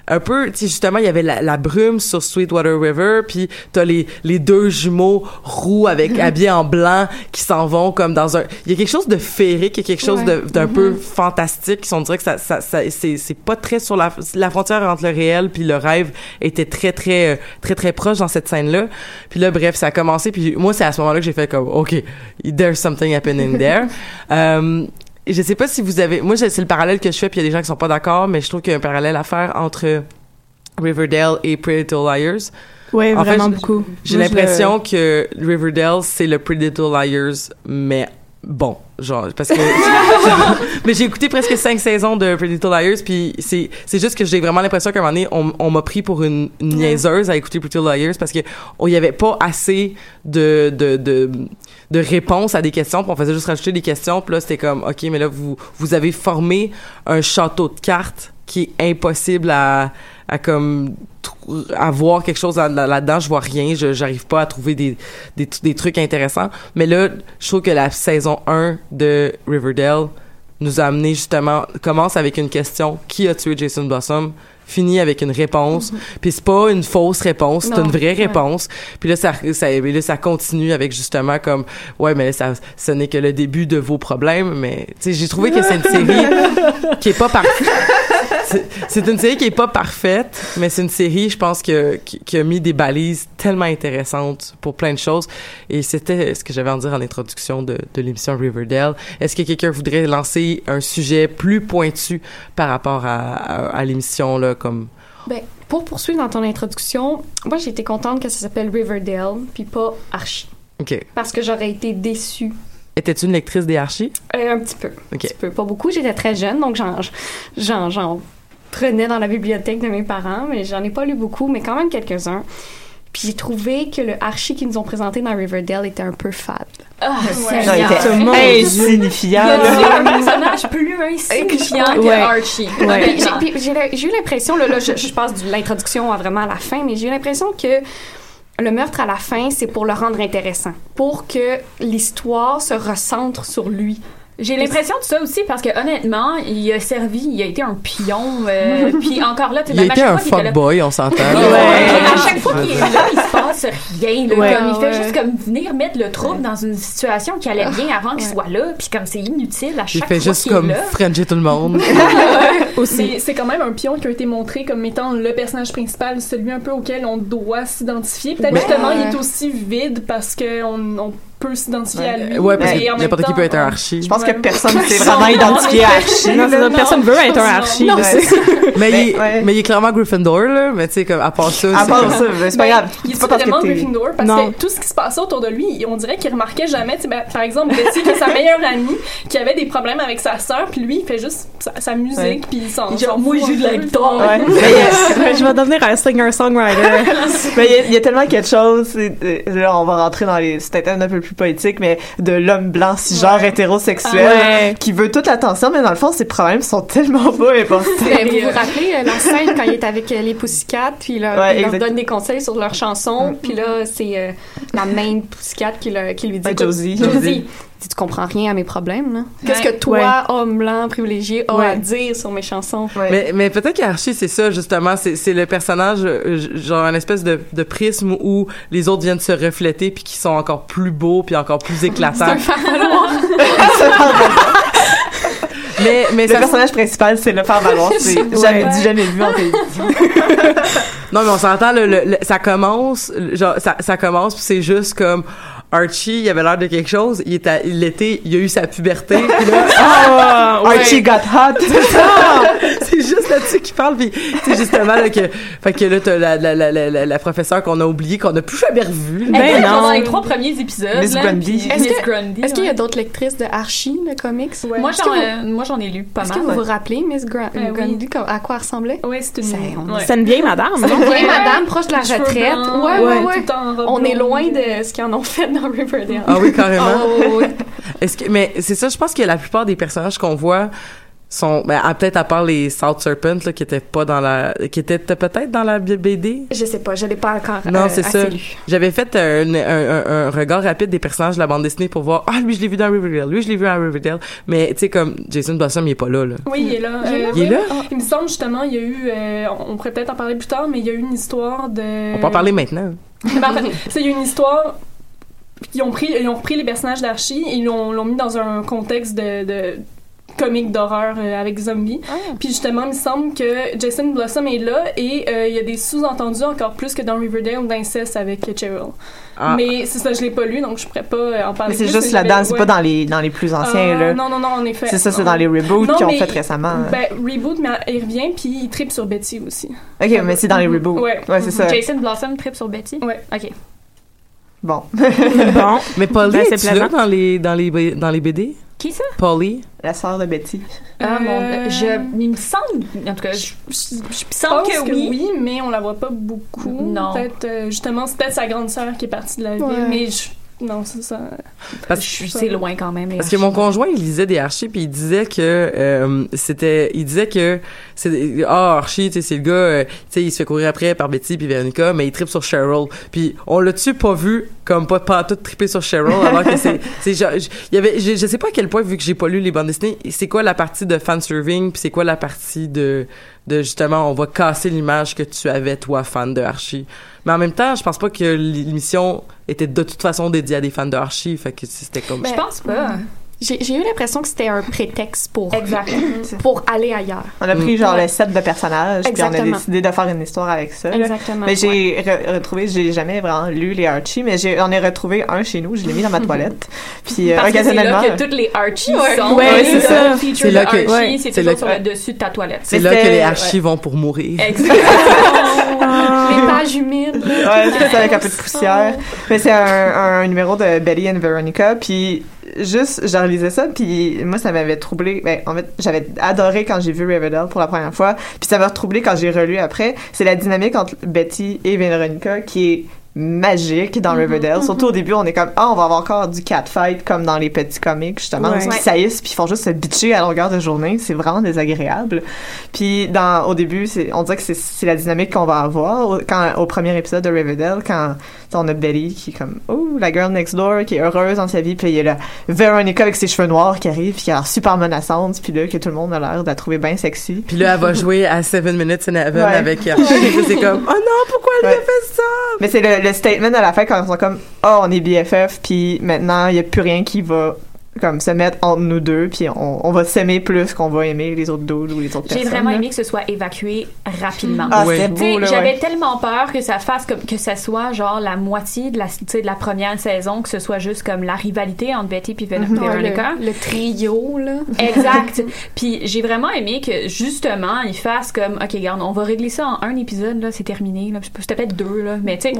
[SPEAKER 2] un peu, tu sais, justement, il y avait la, la brume sur Sweetwater River, puis t'as les, les deux jumeaux roux avec habillés en blanc qui s'en vont comme dans un... Il y a quelque chose de féerique, il y a quelque chose d'un peu fantastique. On dirait que ça, ça, ça c'est, pas très sur la, la frontière entre le réel puis le rêve était très, très, très, très proche dans cette scène-là. Puis là, bref, ça a commencé, puis moi, c'est à ce moment-là que j'ai fait comme, OK, there's something happening there. Euh, je sais pas si vous avez moi c'est le parallèle que je fais puis il y a des gens qui sont pas d'accord mais je trouve qu'il y a un parallèle à faire entre Riverdale et Pretty Little Liars fait,
[SPEAKER 6] vraiment beaucoup.
[SPEAKER 2] j'ai l'impression que Riverdale c'est le Pretty Little Liars mais bon genre parce que mais j'ai écouté presque cinq saisons de Pretty Little Liars puis c'est c'est juste que j'ai vraiment l'impression qu'à un moment donné on, on m'a pris pour une, une niaiseuse à écouter Pretty Little Liars parce que on y avait pas assez de de de de réponses à des questions puis on faisait juste rajouter des questions puis là c'était comme ok mais là vous vous avez formé un château de cartes qui est impossible à, à comme trou- à voir quelque chose là- là- là-dedans. Je vois rien je j'arrive pas à trouver des, des des trucs intéressants. Mais là je trouve que la saison 1 de Riverdale nous a amené justement commence avec une question qui a tué Jason Blossom? Finit avec une réponse. Puis c'est pas une fausse réponse c'est une vraie
[SPEAKER 7] Ouais.
[SPEAKER 2] réponse. Puis là ça, ça là ça continue avec justement comme ouais mais ça ce n'est que le début de vos problèmes mais tu sais j'ai trouvé que c'est une série qui est pas parfaite c'est- une série qui est pas parfaite, mais c'est une série, je pense, que, qui, qui a mis des balises tellement intéressantes pour plein de choses. Et c'était ce que j'avais à en dire en introduction de, de l'émission Riverdale. Est-ce que quelqu'un voudrait lancer un sujet plus pointu par rapport à, à, à l'émission, là, comme...
[SPEAKER 7] Ben, pour poursuivre dans ton introduction, moi j'ai été contente que ça s'appelle Riverdale, puis pas Archie.
[SPEAKER 2] OK.
[SPEAKER 7] Parce que j'aurais été déçue.
[SPEAKER 2] Étais-tu une lectrice des archis?
[SPEAKER 7] Euh, un petit peu. Un
[SPEAKER 2] OK.
[SPEAKER 7] petit peu. Pas beaucoup. J'étais très jeune, donc j'en, j'en, j'en prenais dans la bibliothèque de mes parents, mais j'en ai pas lu beaucoup, mais quand même quelques-uns. Puis j'ai trouvé que le Archie qu'ils nous ont présenté dans Riverdale était un peu fade.
[SPEAKER 4] Ah,
[SPEAKER 3] était insignifiant.
[SPEAKER 4] Un personnage plus insignifiant que
[SPEAKER 7] Ouais.
[SPEAKER 4] Archie.
[SPEAKER 7] Ouais. J'ai- eu l'impression, là, là, je, je passe de l'introduction à vraiment à la fin, mais j'ai eu l'impression que le meurtre à la fin, c'est pour le rendre intéressant, pour que l'histoire se recentre sur lui.
[SPEAKER 4] J'ai l'impression de ça aussi parce que honnêtement, il a servi, il a été un pion. euh, puis encore là, tu sais,
[SPEAKER 2] Il un
[SPEAKER 4] était là-
[SPEAKER 2] fuckboy, on s'entend.
[SPEAKER 4] Ouais. À chaque fois qu'il est là, il se passe rien. là.
[SPEAKER 2] Ouais.
[SPEAKER 4] Comme, il fait
[SPEAKER 2] Ouais.
[SPEAKER 4] juste comme venir mettre le trouble dans une situation qui allait bien avant qu'il soit là. Puis comme c'est inutile à
[SPEAKER 2] Il
[SPEAKER 4] chaque
[SPEAKER 2] fait
[SPEAKER 4] fois
[SPEAKER 2] juste
[SPEAKER 4] qu'il
[SPEAKER 2] comme
[SPEAKER 4] est là.
[SPEAKER 2] Frencher tout le monde.
[SPEAKER 5] Mais c'est quand même un pion qui a été montré comme étant le personnage principal, celui un peu auquel on doit s'identifier. Peut-être
[SPEAKER 2] Ouais.
[SPEAKER 5] justement, il est aussi vide parce qu'on on peut s'identifier à lui.
[SPEAKER 2] Ouais, parce que n'importe qui peut être un archi.
[SPEAKER 3] Je pense que personne s'est
[SPEAKER 5] Non,
[SPEAKER 3] vraiment
[SPEAKER 5] non,
[SPEAKER 3] identifié à
[SPEAKER 5] non,
[SPEAKER 3] Archie.
[SPEAKER 5] non, ça, personne veut être un
[SPEAKER 3] Non, ça.
[SPEAKER 2] mais, il, est- mais il est clairement Gryffindor, là. Mais tu sais, comme, à part ça.
[SPEAKER 3] À
[SPEAKER 2] c'est
[SPEAKER 3] part ça, ben, c'est pas
[SPEAKER 5] Ben,
[SPEAKER 3] grave.
[SPEAKER 5] Il est vraiment Gryffindor parce
[SPEAKER 3] Non.
[SPEAKER 5] que tout ce qui se passait autour de lui, on dirait qu'il remarquait jamais. tu sais, ben, par exemple, Betty, qui est sa meilleure amie, qui avait des problèmes avec sa sœur, puis lui, il fait juste sa, sa musique, puis il s'en.
[SPEAKER 4] Genre, moi, joue de la guitare.
[SPEAKER 6] Je vais devenir un singer-songwriter.
[SPEAKER 3] mais il y, a- tellement quelque chose, euh, là on va rentrer dans les, peut-être un peu plus poétique, mais de l'homme blanc cisgenre hétérosexuel
[SPEAKER 7] Ah ouais.
[SPEAKER 3] qui veut toute l'attention, mais dans le fond ses problèmes sont tellement pas importants.
[SPEAKER 7] Vous vous rappelez euh, la scène quand il est avec euh, les Pussycat, puis là,
[SPEAKER 3] Ouais,
[SPEAKER 7] il leur donne des conseils sur leurs chansons, puis là, c'est euh, la main Pussycat qui, le- qui lui dit
[SPEAKER 3] Ouais, Josie.
[SPEAKER 7] Josie, Tu comprends rien à mes problèmes. Qu'est-ce que toi,
[SPEAKER 2] Ouais.
[SPEAKER 7] homme blanc privilégié, as
[SPEAKER 2] Ouais.
[SPEAKER 7] à dire sur mes chansons?
[SPEAKER 2] Mais, mais peut-être qu'Archie, c'est ça, justement. C'est, c'est le personnage, euh, genre, un espèce de, de prisme où les autres viennent se refléter puis qui sont encore plus beaux puis encore plus éclatants. mais, mais
[SPEAKER 3] le
[SPEAKER 2] ça-
[SPEAKER 3] personnage principal c'est le faire valoir, c'est
[SPEAKER 2] Ouais.
[SPEAKER 3] jamais dit, jamais vu en télévision.
[SPEAKER 2] Non, mais on s'entend, le, le- le- ça commence, genre, ça, ça commence, puis c'est juste comme Archie, il avait l'air de quelque chose, il était, il était, il a eu sa puberté, puis là,
[SPEAKER 3] Ah, Archie got hot.
[SPEAKER 2] C'est ça! c'est juste là-dessus qu'il parle, puis c'est justement là que, fait que là, t'as la, la, la, la, la, la professeure qu'on a oubliée, qu'on n'a plus jamais revue.
[SPEAKER 4] Elle était dans les trois premiers épisodes.
[SPEAKER 2] Miss
[SPEAKER 4] là,
[SPEAKER 2] Grundy.
[SPEAKER 7] Est-ce
[SPEAKER 4] Miss
[SPEAKER 7] que-
[SPEAKER 4] Grundy.
[SPEAKER 7] Est-ce qu'il y a d'autres lectrices de Archie, le comics?
[SPEAKER 4] Moi,
[SPEAKER 7] Est-ce
[SPEAKER 4] j'en,
[SPEAKER 7] vous-
[SPEAKER 4] euh, moi, j'en ai lu pas
[SPEAKER 7] Est-ce
[SPEAKER 4] mal.
[SPEAKER 7] que vous
[SPEAKER 4] ouais.
[SPEAKER 7] vous rappelez, Miss Gra-
[SPEAKER 4] Euh, oui.
[SPEAKER 7] Grundy, comme- à quoi elle ressemblait?
[SPEAKER 5] Oui, c'est une...
[SPEAKER 6] C'est une vieille madame.
[SPEAKER 7] C'est une
[SPEAKER 6] non?
[SPEAKER 7] vieille madame proche de la retraite. ouais, ouais,
[SPEAKER 5] ouais,
[SPEAKER 7] On est loin de ce qu'ils en ont fait dans Riverdale.
[SPEAKER 2] Ah oui, carrément.
[SPEAKER 7] Ah, ouais.
[SPEAKER 2] Est-ce que, mais c'est ça, je pense que la plupart des personnages qu'on voit sont, ben, à- peut-être à part les South Serpent, là, qui étaient pas dans la, qui étaient peut-être dans la BD.
[SPEAKER 7] Je sais pas, je l'ai pas encore
[SPEAKER 2] Non,
[SPEAKER 7] euh,
[SPEAKER 2] c'est
[SPEAKER 7] assez
[SPEAKER 2] ça.
[SPEAKER 7] lu.
[SPEAKER 2] J'avais fait un, un, un- un regard rapide des personnages de la bande dessinée pour voir, ah, lui, je l'ai vu dans Riverdale, lui, je l'ai vu dans Riverdale. Mais, tu sais, comme, Jason Blossom, il est pas là, là.
[SPEAKER 5] Oui, il est là.
[SPEAKER 2] Il est là?
[SPEAKER 5] Euh,
[SPEAKER 2] Il est
[SPEAKER 5] oui,
[SPEAKER 2] là?
[SPEAKER 5] oui. Il me semble justement, il y a eu, euh, on pourrait peut-être en parler plus tard, mais il y a eu une histoire de.
[SPEAKER 2] On peut en parler maintenant.
[SPEAKER 5] Ben, en fait, c'est il y a une histoire. Ils ont pris, ils ont repris les personnages d'Archie et ils l'ont l'ont mis dans un contexte de, de comique d'horreur euh, avec zombies. Puis justement, il me semble que Jason Blossom est là et euh, il y a des sous-entendus encore plus que dans Riverdale d'inceste avec Cheryl.
[SPEAKER 3] Ah.
[SPEAKER 5] Mais c'est ça, je l'ai pas lu, donc je pourrais pas euh, en parler
[SPEAKER 3] Mais c'est
[SPEAKER 5] plus,
[SPEAKER 3] juste là-dedans, c'est
[SPEAKER 5] ouais.
[SPEAKER 3] pas dans les, dans les plus anciens,
[SPEAKER 5] Ah,
[SPEAKER 3] là.
[SPEAKER 5] Non, non, non, en effet.
[SPEAKER 3] C'est ça, c'est
[SPEAKER 5] Non.
[SPEAKER 3] dans les reboots
[SPEAKER 5] Non,
[SPEAKER 3] qu'ils ont
[SPEAKER 5] mais
[SPEAKER 3] fait récemment.
[SPEAKER 5] Ben, reboot, mais il revient, puis il tripe sur Betty aussi.
[SPEAKER 3] Ok, mais c'est dans les reboots.
[SPEAKER 5] Ouais,
[SPEAKER 3] c'est ça.
[SPEAKER 4] Jason Blossom trip sur Betty?
[SPEAKER 5] Ouais.
[SPEAKER 4] OK.
[SPEAKER 3] Bon.
[SPEAKER 6] bon.
[SPEAKER 2] Mais Polly,
[SPEAKER 6] Ben, c'est
[SPEAKER 2] là dans les, dans les, dans les BD?
[SPEAKER 4] Qui ça?
[SPEAKER 2] Polly?
[SPEAKER 3] La sœur de Betty.
[SPEAKER 4] Ah, mon
[SPEAKER 5] Euh,
[SPEAKER 4] je, il me semble, en tout cas, je, je, je
[SPEAKER 5] Je
[SPEAKER 4] sens
[SPEAKER 5] pense
[SPEAKER 4] que, oui.
[SPEAKER 5] mais on la voit pas beaucoup.
[SPEAKER 4] Non.
[SPEAKER 5] Peut-être, euh, justement, c'est peut-être sa grande sœur qui est partie de la ville,
[SPEAKER 7] Ouais.
[SPEAKER 5] mais je, Non, c'est ça.
[SPEAKER 2] Parce
[SPEAKER 4] Je- C'est loin quand même.
[SPEAKER 2] Parce que mon conjoint, il lisait des Archie, puis il disait que euh, c'était, il disait que c'est ah Archie, tu sais, c'est le gars, euh, tu sais, il se fait courir après par Betty puis Veronica, mais il tripe sur Cheryl. Puis on l'a-tu pas vu comme pas pas tout triper sur Cheryl, alors que c'est, c'est genre, je- il y avait, je, je sais pas à quel point vu que j'ai pas lu les bandes dessinées, c'est quoi la partie de fan serving, puis c'est quoi la partie de de justement on va casser l'image que tu avais toi fan de Archie. Mais en même temps, je pense pas que l'émission était de toute façon dédiée à des fans de Archie, fait que c'était comme
[SPEAKER 4] Je pense pas.
[SPEAKER 7] J'ai eu l'impression que c'était un prétexte pour,
[SPEAKER 4] Exact.
[SPEAKER 7] pour aller ailleurs.
[SPEAKER 3] On a pris
[SPEAKER 7] Mm.
[SPEAKER 3] genre
[SPEAKER 7] Ouais.
[SPEAKER 3] le set de personnages, puis on a
[SPEAKER 7] Exactement.
[SPEAKER 3] décidé de faire une histoire avec ça.
[SPEAKER 7] Exactement,
[SPEAKER 3] Mais j'ai re- retrouvé, j'ai jamais vraiment lu les Archie, mais j'ai, on a retrouvé un chez nous, je l'ai mis dans ma toilette. Puis euh,
[SPEAKER 4] Parce que c'est
[SPEAKER 3] occasionnellement.
[SPEAKER 4] là que toutes les Archies
[SPEAKER 7] Ouais.
[SPEAKER 4] sont.
[SPEAKER 3] Ouais, c'est ça.
[SPEAKER 2] C'est là que-
[SPEAKER 4] Archie,
[SPEAKER 2] ouais.
[SPEAKER 4] c'est toujours sur le dessus de ta toilette.
[SPEAKER 2] C'est là que les archives vont pour mourir.
[SPEAKER 7] Les pages humides.
[SPEAKER 3] Ouais, c'est ça, avec un peu de poussière. Mais c'est un, un numéro de Betty and Veronica, puis juste, je relisais ça, puis moi, ça m'avait troublé. Ben, en fait, j'avais adoré quand j'ai vu Riverdale pour la première fois, puis ça m'a troublé quand j'ai relu après. C'est la dynamique entre Betty et Veronica qui est magique dans Riverdale. Surtout au début, on est comme, ah, on va avoir encore du catfight comme dans les petits comics, justement,
[SPEAKER 6] Ouais.
[SPEAKER 3] où ils saillissent puis ils font juste se bitcher à longueur de journée. C'est vraiment désagréable. Puis dans, au début, on dirait que c'est, la dynamique qu'on va avoir au, quand, au premier épisode de Riverdale, quand on a Betty qui est comme, oh, la girl next door, qui est heureuse dans sa vie, puis il y a la Veronica avec ses cheveux noirs qui arrive, puis qui a l'air super menaçante, puis là, que tout le monde a l'air de la trouver bien sexy.
[SPEAKER 2] Puis là, elle va jouer à Seven Minutes in Heaven
[SPEAKER 3] Ouais.
[SPEAKER 2] avec c'est comme, oh non, pourquoi elle lui a
[SPEAKER 3] Ouais.
[SPEAKER 2] fait ça?
[SPEAKER 3] Mais c'est le, le statement à la fin quand ils sont comme oh on est BFF puis maintenant il y a plus rien qui va comme se mettre entre nous deux puis on, on va s'aimer plus qu'on va aimer les autres dudes ou les autres
[SPEAKER 4] J'ai
[SPEAKER 3] personnes.
[SPEAKER 4] vraiment
[SPEAKER 3] là.
[SPEAKER 4] aimé que ce soit évacué rapidement.
[SPEAKER 3] Ah,
[SPEAKER 4] sais,
[SPEAKER 3] beau là.
[SPEAKER 4] J'avais
[SPEAKER 3] ouais.
[SPEAKER 4] tellement peur que ça fasse comme que ça soit genre la moitié de la, tu sais, de la première saison, que ce soit juste comme la rivalité entre Betty et
[SPEAKER 3] Mhm.
[SPEAKER 4] Veronica.
[SPEAKER 7] le, le trio, là.
[SPEAKER 4] Exact. Puis j'ai vraiment aimé que justement ils fassent comme ok regarde on va régler ça en un épisode là c'est terminé là c'était peut-être deux là mais tu sais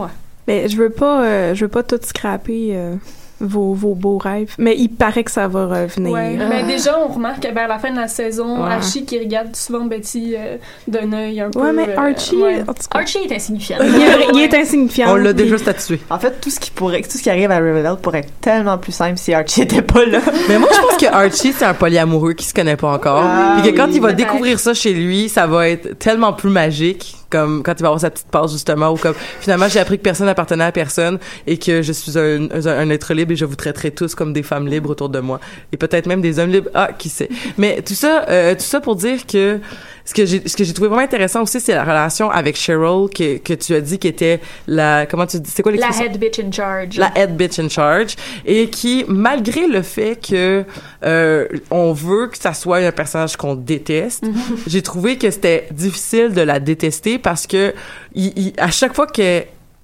[SPEAKER 6] Mais je veux pas, euh, je veux pas tout scraper euh, vos, vos beaux rêves. Mais il paraît que ça va revenir.
[SPEAKER 5] Ouais,
[SPEAKER 7] Ah.
[SPEAKER 5] mais déjà, on remarque que vers la fin de la saison,
[SPEAKER 6] Ouais.
[SPEAKER 5] Archie qui regarde souvent Betty euh, d'un œil un peu.
[SPEAKER 6] Ouais, mais
[SPEAKER 5] euh,
[SPEAKER 6] Archie,
[SPEAKER 5] ouais.
[SPEAKER 6] tout cas,
[SPEAKER 4] Archie est insignifiant.
[SPEAKER 6] il est, il est insignifiant.
[SPEAKER 2] On l'a déjà statué.
[SPEAKER 3] En fait tout ce qui pourrait tout ce qui arrive à Riverdale pourrait être tellement plus simple si Archie était pas là.
[SPEAKER 2] Mais moi, je pense que Archie, c'est un polyamoureux qui se connaît pas encore.
[SPEAKER 3] Ah,
[SPEAKER 2] Puis que quand
[SPEAKER 3] oui,
[SPEAKER 2] il va découvrir ça chez lui, ça va être tellement plus magique. Comme quand il va avoir sa petite passe, justement, ou comme finalement, j'ai appris que personne n'appartenait à personne et que je suis un, un, être libre et je vous traiterai tous comme des femmes libres autour de moi. Et peut-être même des hommes libres. Ah, qui sait. Mais tout ça, euh, tout ça pour dire que ce que j'ai, ce que j'ai trouvé vraiment intéressant aussi, c'est la relation avec Cheryl que, que tu as dit qui était la, comment tu dis, c'est quoi
[SPEAKER 4] la
[SPEAKER 2] l'expression?
[SPEAKER 4] head bitch in charge.
[SPEAKER 2] La head bitch in charge. Et qui malgré le fait que euh, on veut que ça soit un personnage qu'on déteste j'ai trouvé que c'était difficile de la détester parce que il, il- à chaque fois que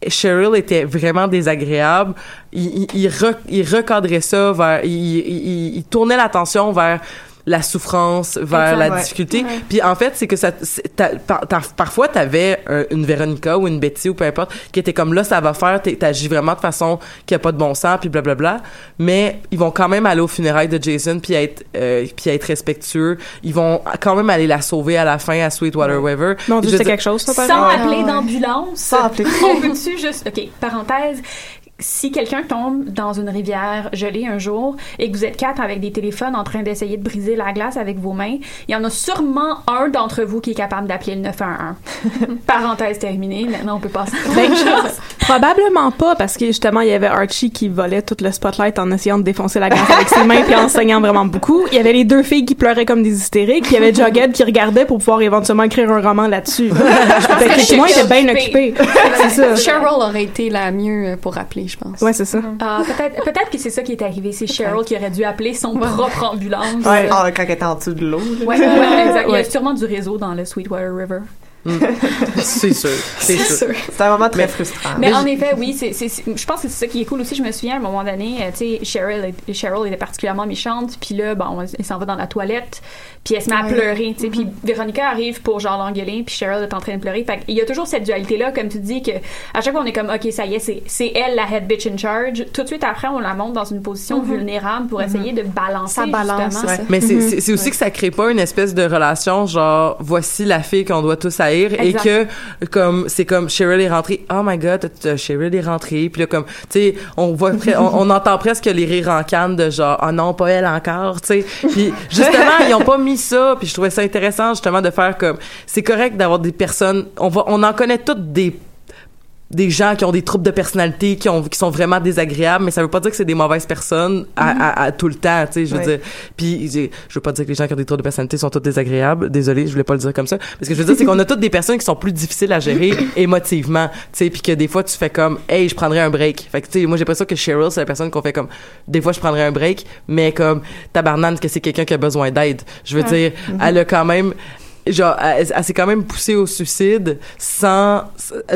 [SPEAKER 2] Cheryl était vraiment désagréable il, il, il, re- il recadrait ça vers il- il tournait l'attention vers la souffrance, vers la
[SPEAKER 3] ouais.
[SPEAKER 2] difficulté. Puis en fait, c'est que ça, par- parfois t'avais euh, une Véronica ou une Betty ou peu importe qui était comme là, ça va faire, t'agis vraiment de façon qui a pas de bon sens, puis blablabla. Mais ils vont quand même aller au funérailles de Jason puis être euh, puis être respectueux. Ils vont quand même aller la sauver à la fin à Sweetwater River.
[SPEAKER 6] Mon Dieu, c'est quelque chose, ça, par
[SPEAKER 4] sans appeler
[SPEAKER 7] Ah ouais.
[SPEAKER 4] d'ambulance
[SPEAKER 3] Sans appeler.
[SPEAKER 4] on peut-tu juste ok parenthèse si quelqu'un tombe dans une rivière gelée un jour et que vous êtes quatre avec des téléphones en train d'essayer de briser la glace avec vos mains, il y en a sûrement un d'entre vous qui est capable d'appeler le 911. Parenthèse terminée, maintenant on peut passer.
[SPEAKER 6] Ben, probablement pas, parce que justement, il y avait Archie qui volait tout le spotlight en essayant de défoncer la glace avec ses mains puis en saignant vraiment beaucoup. Il y avait les deux filles qui pleuraient comme des hystériques. Il y avait Jughead qui regardait pour pouvoir éventuellement écrire un roman là-dessus. Fait que tout le monde était bien occupé. C'est ça.
[SPEAKER 7] Cheryl aurait été la mieux pour appeler, je pense.
[SPEAKER 6] Ouais, c'est ça.
[SPEAKER 4] Ah, peut-être peut-être que c'est ça qui est arrivé. C'est Cheryl qui aurait dû appeler son propre ambulance.
[SPEAKER 3] Ouais, ah, quand elle était en dessous de l'eau.
[SPEAKER 4] Ouais, ouais, exact. Il y a sûrement du réseau dans le Sweetwater River.
[SPEAKER 2] c'est sûr, c'est sûr.
[SPEAKER 3] C'est un moment très frustrant.
[SPEAKER 4] Mais en effet, oui, c'est, je pense que c'est ça qui est cool aussi. Je me souviens à un moment donné, euh, tu sais, Cheryl, Cheryl était particulièrement méchante, puis là, bon, elle s'en va dans la toilette, puis elle se met à pleurer, tu sais, puis Véronica arrive pour genre l'engueuler, puis Cheryl est en train de pleurer. Fait il y a toujours cette dualité-là, comme tu dis, que à chaque fois on est comme, ok, ça y est, c'est, c'est elle la head bitch in charge. Tout de suite après, on la monte dans une position
[SPEAKER 7] Mhm.
[SPEAKER 4] vulnérable pour essayer de balancer
[SPEAKER 7] Ça balance,
[SPEAKER 4] justement.
[SPEAKER 7] c'est ça.
[SPEAKER 2] Mais c'est- c'est c'est aussi que ça crée pas une espèce de relation genre voici la fille qu'on doit tous haïr
[SPEAKER 7] Exact.
[SPEAKER 2] et que comme c'est comme Cheryl est rentrée oh my god Cheryl est rentrée puis là comme tu sais on voit pre- on, on entend presque les rires en canne de genre oh non pas elle encore tu sais puis justement ils ont pas mis ça puis je trouvais ça intéressant justement de faire comme c'est correct d'avoir des personnes on va on en connaît toutes des des gens qui ont des troubles de personnalité qui ont qui sont vraiment désagréables mais ça veut pas dire que c'est des mauvaises personnes à,
[SPEAKER 3] Mhm.
[SPEAKER 2] à- à tout le temps tu sais je veux dire. Puis je veux pas dire que les gens qui ont des troubles de personnalité sont tous désagréables. Désolé je voulais pas le dire comme ça. Parce que je veux dire c'est qu'on a toutes des personnes qui sont plus difficiles à gérer émotivement tu sais puis que des fois tu fais comme hey je prendrais un break. Fait que tu sais moi j'ai l'impression que Cheryl c'est la personne qu'on fait comme des fois je prendrais un break mais comme tabarnane que c'est quelqu'un qui a besoin d'aide. Je veux dire
[SPEAKER 3] Mhm.
[SPEAKER 2] elle a quand même genre elle, elle s'est quand même poussée au suicide sans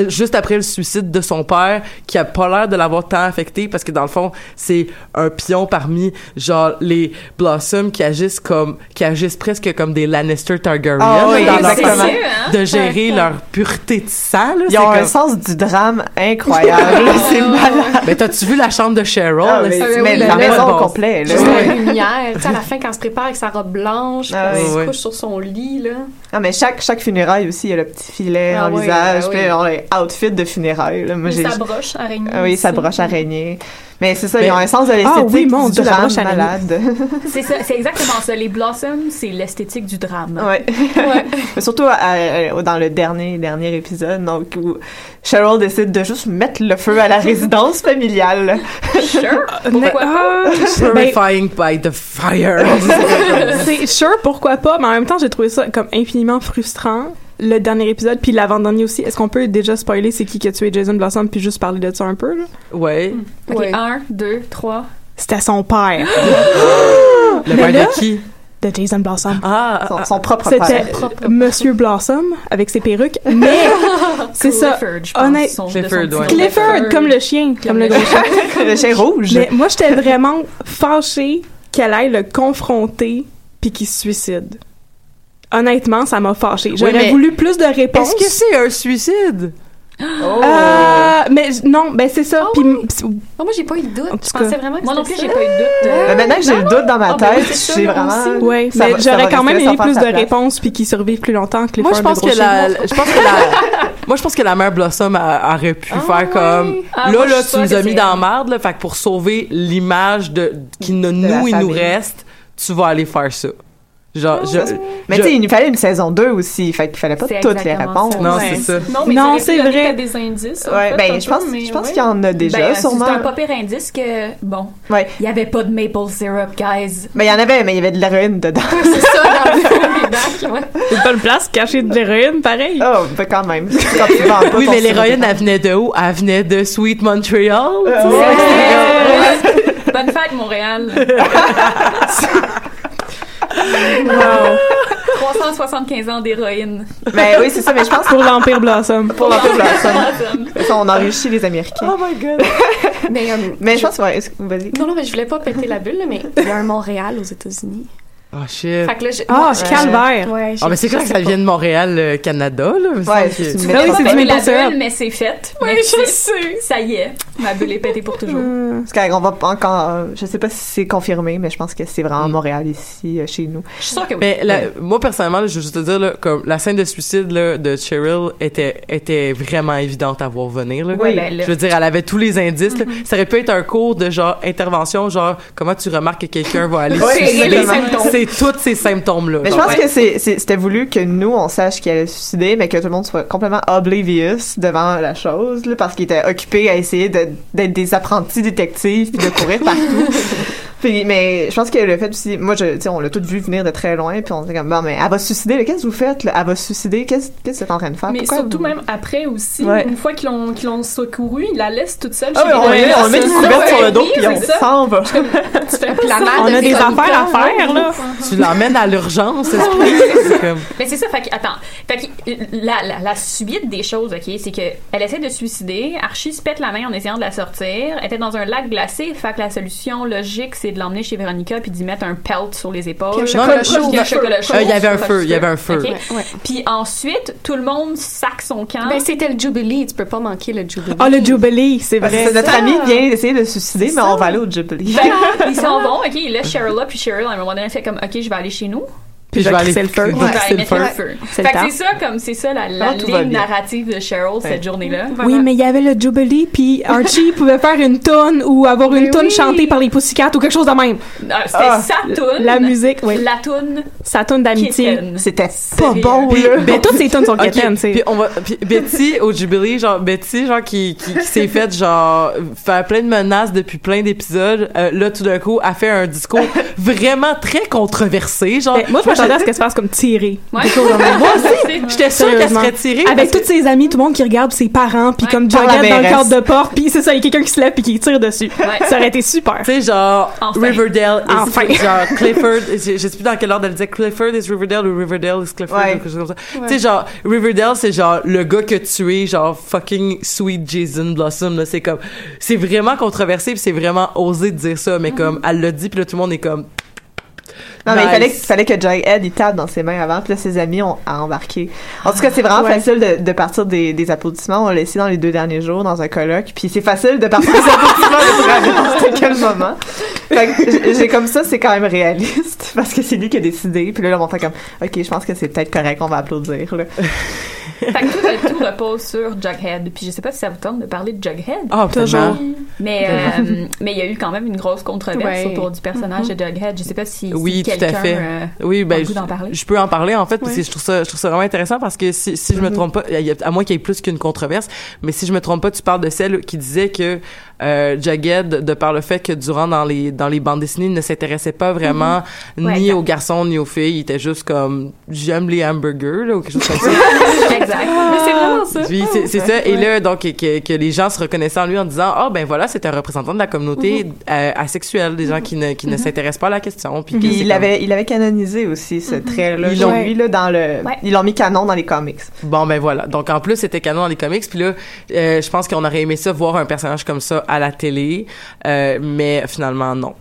[SPEAKER 2] juste après le suicide de son père qui a pas l'air de l'avoir tant affecté parce que dans le fond c'est un pion parmi genre les Blossom qui agissent comme qui agissent presque comme des Lannister Targaryen
[SPEAKER 3] Ah oui,
[SPEAKER 2] dans leur
[SPEAKER 3] hein?
[SPEAKER 2] de gérer leur pureté de sang là,
[SPEAKER 3] Ils ont un sens du drame incroyable. c'est malade.
[SPEAKER 2] mais t'as-tu vu la chambre de Cheryl
[SPEAKER 3] Ah,
[SPEAKER 2] là?
[SPEAKER 3] mais-
[SPEAKER 2] C'est-
[SPEAKER 3] mais la maison
[SPEAKER 2] bon
[SPEAKER 3] au complet, là.
[SPEAKER 7] Juste la lumière, tu sais, à la fin, quand elle se prépare avec sa robe blanche,
[SPEAKER 3] Ah
[SPEAKER 7] elle
[SPEAKER 3] oui.
[SPEAKER 7] se couche sur son lit, là.
[SPEAKER 3] Non, mais chaque, chaque funéraille aussi, il y a le petit filet
[SPEAKER 7] Ah
[SPEAKER 3] en
[SPEAKER 7] oui,
[SPEAKER 3] visage,
[SPEAKER 7] ah
[SPEAKER 3] puis
[SPEAKER 7] oui.
[SPEAKER 3] on les outfits de funérailles. Là. Moi,
[SPEAKER 5] Mais sa broche araignée.
[SPEAKER 3] Ah oui, sa broche araignée. Mais c'est ça,
[SPEAKER 5] Mais-
[SPEAKER 3] ils ont un sens de
[SPEAKER 5] Ah
[SPEAKER 3] l'esthétique
[SPEAKER 5] oui, mon
[SPEAKER 3] du
[SPEAKER 5] Dieu,
[SPEAKER 3] drame malade.
[SPEAKER 4] C'est ça, c'est exactement ça. Les Blossoms, c'est l'esthétique du drame.
[SPEAKER 3] Ouais. Mais Surtout à- à- dans le dernier dernier épisode, donc où Cheryl décide de juste mettre le feu à la résidence familiale.
[SPEAKER 4] Sure.
[SPEAKER 6] Mais- ah, ben,
[SPEAKER 2] Purifying by the fire
[SPEAKER 6] c'est sûr, pourquoi pas, mais en même temps, j'ai trouvé ça comme infiniment frustrant. Le dernier épisode, puis l'avant-dernier aussi. Est-ce qu'on peut déjà spoiler c'est qui qui a tué Jason Blossom, puis juste parler de ça un peu, là?
[SPEAKER 2] ouais
[SPEAKER 4] Ok,
[SPEAKER 6] Ouais.
[SPEAKER 4] un, deux, trois.
[SPEAKER 6] C'était son père.
[SPEAKER 2] le
[SPEAKER 6] Mais
[SPEAKER 2] père
[SPEAKER 6] là-
[SPEAKER 2] de qui?
[SPEAKER 6] de Jason Blossom.
[SPEAKER 2] Ah,
[SPEAKER 3] son, son propre
[SPEAKER 6] C'était
[SPEAKER 3] père.
[SPEAKER 6] Monsieur Blossom avec ses perruques, mais c'est ça.
[SPEAKER 4] Clifford, je pense,
[SPEAKER 6] Honnête-
[SPEAKER 4] son-
[SPEAKER 2] Clifford, ouais.
[SPEAKER 6] Clifford, comme le chien, comme le chien.
[SPEAKER 3] le chien rouge.
[SPEAKER 6] Mais moi, j'étais vraiment fâchée qu'elle aille le confronter puis qu'il se suicide. Honnêtement, ça m'a fâchée. J'aurais voulu plus de réponses.
[SPEAKER 2] est-ce que c'est un suicide?
[SPEAKER 6] Euh, mais non, ben c'est ça. Puis
[SPEAKER 7] Oh, moi, j'ai pas eu de doute.
[SPEAKER 6] En
[SPEAKER 7] Je
[SPEAKER 6] tout
[SPEAKER 7] pensais
[SPEAKER 6] cas.
[SPEAKER 7] vraiment que
[SPEAKER 4] Moi non plus, j'ai pas eu de doute. euh,
[SPEAKER 3] Mais maintenant que j'ai le doute dans ma
[SPEAKER 7] Ah, ben oui,
[SPEAKER 3] tête,
[SPEAKER 7] c'est
[SPEAKER 3] vraiment.
[SPEAKER 7] aussi.
[SPEAKER 6] Ouais,
[SPEAKER 3] Ça
[SPEAKER 6] mais j'aurais quand même aimé plus de réponses puis qu'il survive plus longtemps que les
[SPEAKER 2] moi je pense que la je pense que la moi je pense que la mère Blossom a- aurait pu faire comme
[SPEAKER 4] Ah,
[SPEAKER 2] là là tu nous as mis dans merde là fait que pour sauver l'image de qui nous il nous reste tu vas aller faire ça genre je,
[SPEAKER 3] Mais
[SPEAKER 2] je-
[SPEAKER 3] tu sais, il nous fallait une saison 2 aussi, fait qu'il fallait pas toutes les réponses.
[SPEAKER 4] ça.
[SPEAKER 2] non
[SPEAKER 4] Ouais.
[SPEAKER 2] c'est ça
[SPEAKER 5] Non, mais
[SPEAKER 6] Non, c'est vrai.
[SPEAKER 5] des indices. en
[SPEAKER 3] Ouais,
[SPEAKER 5] fait,
[SPEAKER 3] ben je pense, je pense
[SPEAKER 5] ouais.
[SPEAKER 3] qu'il y en a déjà
[SPEAKER 4] Ben,
[SPEAKER 3] sûrement.
[SPEAKER 4] C'est un pas pire indice que, bon,
[SPEAKER 3] Ouais.
[SPEAKER 4] il y avait pas de maple syrup, guys.
[SPEAKER 3] Mais il y en avait, mais il y avait de l'héroïne dedans.
[SPEAKER 4] C'est ça, dans le fond, les bacs, ouais.
[SPEAKER 6] C'est pas une place cachée de l'héroïne, pareil?
[SPEAKER 3] Oh, ben quand même. Quand tu vends pas
[SPEAKER 2] oui mais l'héroïne elle venait de où? Elle venait de Sweet Montreal.
[SPEAKER 4] Bonne fête, Montréal.
[SPEAKER 6] Wow.
[SPEAKER 4] 375 ans d'héroïne.
[SPEAKER 3] Mais oui, c'est ça, mais je pense
[SPEAKER 6] Pour l'Empire Blossom.
[SPEAKER 3] pour l'Empire Blossom. Ça, on enrichit les Américains.
[SPEAKER 2] oh my god
[SPEAKER 7] Mais, euh,
[SPEAKER 3] Mais je pense, ouais, vas-y.
[SPEAKER 7] Non, non, mais je voulais pas péter la bulle, là, mais il y a un Montréal aux États-Unis.
[SPEAKER 2] Oh shit
[SPEAKER 7] Fait que là, je-
[SPEAKER 6] Ah, c'est
[SPEAKER 7] je-
[SPEAKER 6] calvaire.
[SPEAKER 7] Ouais,
[SPEAKER 2] ah mais c'est clair que ça vient de Montréal euh, Canada là
[SPEAKER 3] Ouais, c'est
[SPEAKER 6] c'est du
[SPEAKER 4] bulle, mais c'est fait.
[SPEAKER 5] Oui,
[SPEAKER 4] Merci.
[SPEAKER 5] je sais.
[SPEAKER 4] Ça y est, ma bulle est pétée pour toujours.
[SPEAKER 3] Parce qu'on va pas encore, je sais pas si c'est confirmé, mais je pense que c'est vraiment
[SPEAKER 2] Mm.
[SPEAKER 3] Montréal ici, euh, chez nous.
[SPEAKER 4] Je suis sûre que oui.
[SPEAKER 2] Mais la- moi personnellement, là, je veux juste te dire là, comme la scène de suicide là, de Cheryl était était vraiment évidente à voir venir là.
[SPEAKER 4] Oui, ben là.
[SPEAKER 2] Je veux dire, elle avait tous les indices. là. Ça aurait pu être un cours de genre intervention, genre comment tu remarques que quelqu'un va aller suicider.
[SPEAKER 3] exactement.
[SPEAKER 2] C'est tous ces symptômes là.
[SPEAKER 3] Mais je pense que c'est, c'était voulu que nous, on sache qu'elle allait se suicider, mais que tout le monde soit complètement oblivious devant la chose, là, parce qu'ils étaient occupés à essayer de- d'être des apprentis détectives puis de courir partout. Puis, mais je pense que le fait aussi, moi, je, on l'a tout vu venir de très loin, puis on était comme, bon, mais elle va se suicider, qu'est-ce que vous faites, là? Elle va se suicider, qu'est-ce, que t'es en train de faire?
[SPEAKER 5] Mais
[SPEAKER 3] Pourquoi
[SPEAKER 5] surtout
[SPEAKER 3] vous-
[SPEAKER 5] même après aussi,
[SPEAKER 3] Ouais.
[SPEAKER 5] une fois qu'ils l'ont qu'ils l'ont secouru, ils la laissent toute seule
[SPEAKER 3] Ah on, met- on met une couverte sur le dos, puis on s'en va.
[SPEAKER 5] Tu fais pas
[SPEAKER 7] La
[SPEAKER 5] ça.
[SPEAKER 7] mère
[SPEAKER 6] On a des affaires à faire, là.
[SPEAKER 2] Tu l'emmènes à l'urgence, comme-
[SPEAKER 4] Mais c'est ça, fait que, attends, fait que la, la, la suite des choses, ok, c'est que elle essaie de se suicider, Archie se pète la main en essayant de la sortir, elle était dans un lac glacé, fait que la solution logique, c'est de l'emmener chez Véronica puis d'y mettre un pelt sur les épaules.
[SPEAKER 7] Puis un
[SPEAKER 2] Non,
[SPEAKER 7] chaud.
[SPEAKER 4] Puis un chocolat chaud.
[SPEAKER 2] Euh, il y avait un feu, il y avait un feu.
[SPEAKER 4] ok?
[SPEAKER 7] Ouais, ouais.
[SPEAKER 4] Puis ensuite, tout le monde sac son camp.
[SPEAKER 7] Ben, c'était le Jubilee. Tu peux pas manquer le Jubilee.
[SPEAKER 6] Ah, le Jubilee, c'est vrai.
[SPEAKER 3] notre
[SPEAKER 4] ça.
[SPEAKER 3] ami vient d'essayer de se suicider, mais on va aller au Jubilee.
[SPEAKER 4] Que, ils s'en vont, ok, ils laissent Cheryl là, puis Cheryl, à un moment donné, elle fait comme, ok, je vais aller chez nous.
[SPEAKER 6] Puis je vais crisser le feu.
[SPEAKER 4] Ouais,
[SPEAKER 6] le feu.
[SPEAKER 4] Fait que c'est ça, comme c'est ça la, la
[SPEAKER 6] Ah,
[SPEAKER 4] ligne narrative de Cheryl cette journée-là.
[SPEAKER 6] Oui, mais il y avait le Jubilee, puis Archie pouvait faire une tonne ou avoir une tonne
[SPEAKER 4] oui.
[SPEAKER 6] chantée par les Pussycats ou quelque chose de même.
[SPEAKER 4] Ah, C'était
[SPEAKER 6] Ah,
[SPEAKER 4] sa toune.
[SPEAKER 6] La musique, oui.
[SPEAKER 4] La toune.
[SPEAKER 6] Sa tonne d'amitié.
[SPEAKER 3] C'était
[SPEAKER 4] pas bon,
[SPEAKER 6] Mais Ben, toutes ces tonnes sont quétaines, tu sais.
[SPEAKER 2] Puis on va puis Betty au Jubilee genre Betty genre qui qui, qui s'est fait genre faire plein de menaces depuis plein d'épisodes euh, là tout d'un coup a fait un discours vraiment très controversé genre
[SPEAKER 6] Ben, moi, je m'attendais à ce qu'elle se fasse comme tirer.
[SPEAKER 4] Ouais.
[SPEAKER 2] Moi aussi j'étais sûre qu'elle
[SPEAKER 6] Sérieusement.
[SPEAKER 2] serait tirée
[SPEAKER 6] Avec tous ses amis, tout le monde qui regarde ses parents, puis comme
[SPEAKER 3] la
[SPEAKER 6] Jughead dans le cadre de porte, puis c'est ça, il y a quelqu'un qui se lève puis qui tire dessus. Ça aurait été super.
[SPEAKER 2] tu sais genre
[SPEAKER 4] Enfin.
[SPEAKER 2] Riverdale is
[SPEAKER 6] Enfin.
[SPEAKER 2] genre Clifford je, je sais plus dans quel ordre elle disait Clifford is Riverdale ou Riverdale is Clifford
[SPEAKER 3] Ouais.
[SPEAKER 2] ou quelque chose comme ça tu sais genre Riverdale c'est genre le gars que tu es genre fucking sweet Jason Blossom là c'est comme c'est vraiment controversé puis c'est vraiment osé de dire ça mais comme elle l'a dit puis là tout le monde est comme
[SPEAKER 3] Non, mais il fallait, il fallait que Jughead, il tape dans ses mains avant, puis là, ses amis ont à embarqué. En tout cas, c'est vraiment
[SPEAKER 6] Ouais.
[SPEAKER 3] facile de, de partir des, des applaudissements. On l'a essayé dans les deux derniers jours, dans un colloque, puis c'est facile de partir des applaudissements de n'importe quel moment. Fait que j'ai- comme ça, c'est quand même réaliste, parce que c'est lui qui a décidé, puis là, là, on fait comme, OK, je pense que c'est peut-être correct, on va applaudir, là.
[SPEAKER 4] Fait que tout, tout repose sur Jughead. Puis je sais pas si ça vous tente de parler de Jughead.
[SPEAKER 2] Ah,
[SPEAKER 6] Toujours.
[SPEAKER 4] Mais euh, mais il y a eu quand même une grosse controverse
[SPEAKER 7] Ouais.
[SPEAKER 4] autour du personnage de Jughead. Je sais pas si, si
[SPEAKER 2] Oui, tout à
[SPEAKER 4] quelqu'un
[SPEAKER 2] fait.
[SPEAKER 4] euh,
[SPEAKER 2] oui, ben, je,
[SPEAKER 4] parler.
[SPEAKER 2] je peux en parler, en fait, parce que je trouve ça, je trouve ça vraiment intéressant parce que si, si je me trompe pas, à moins qu'il y ait plus qu'une controverse, mais si je me trompe pas, tu parles de celle qui disait que, euh, Jughead, de par le fait que durant dans les, dans les bandes dessinées, il ne s'intéressait pas vraiment
[SPEAKER 4] Ouais,
[SPEAKER 2] ni
[SPEAKER 4] exact.
[SPEAKER 2] aux garçons ni aux filles. Il était juste comme, j'aime les hamburgers, là, ou quelque chose comme ça.
[SPEAKER 4] exact.
[SPEAKER 7] Mais c'est vraiment ça.
[SPEAKER 2] C'est ça. Et là, donc, que, que les gens se reconnaissaient en lui en disant, ah, ben voilà, c'est un représentant de la communauté euh, asexuelle, des gens qui ne, qui ne s'intéressent pas à la question. Puis
[SPEAKER 3] Puis il
[SPEAKER 2] comme-
[SPEAKER 3] l'avait, il avait canonisé aussi, ce trait-là.
[SPEAKER 2] Ils
[SPEAKER 3] Ils l'ont lui, là, dans le,
[SPEAKER 4] Ouais.
[SPEAKER 3] ils l'ont mis canon dans les comics.
[SPEAKER 2] Bon, ben voilà. Donc, en plus, c'était canon dans les comics. Puis là, euh, je pense qu'on aurait aimé ça, voir un personnage comme ça à la télé. Euh, mais finalement, non.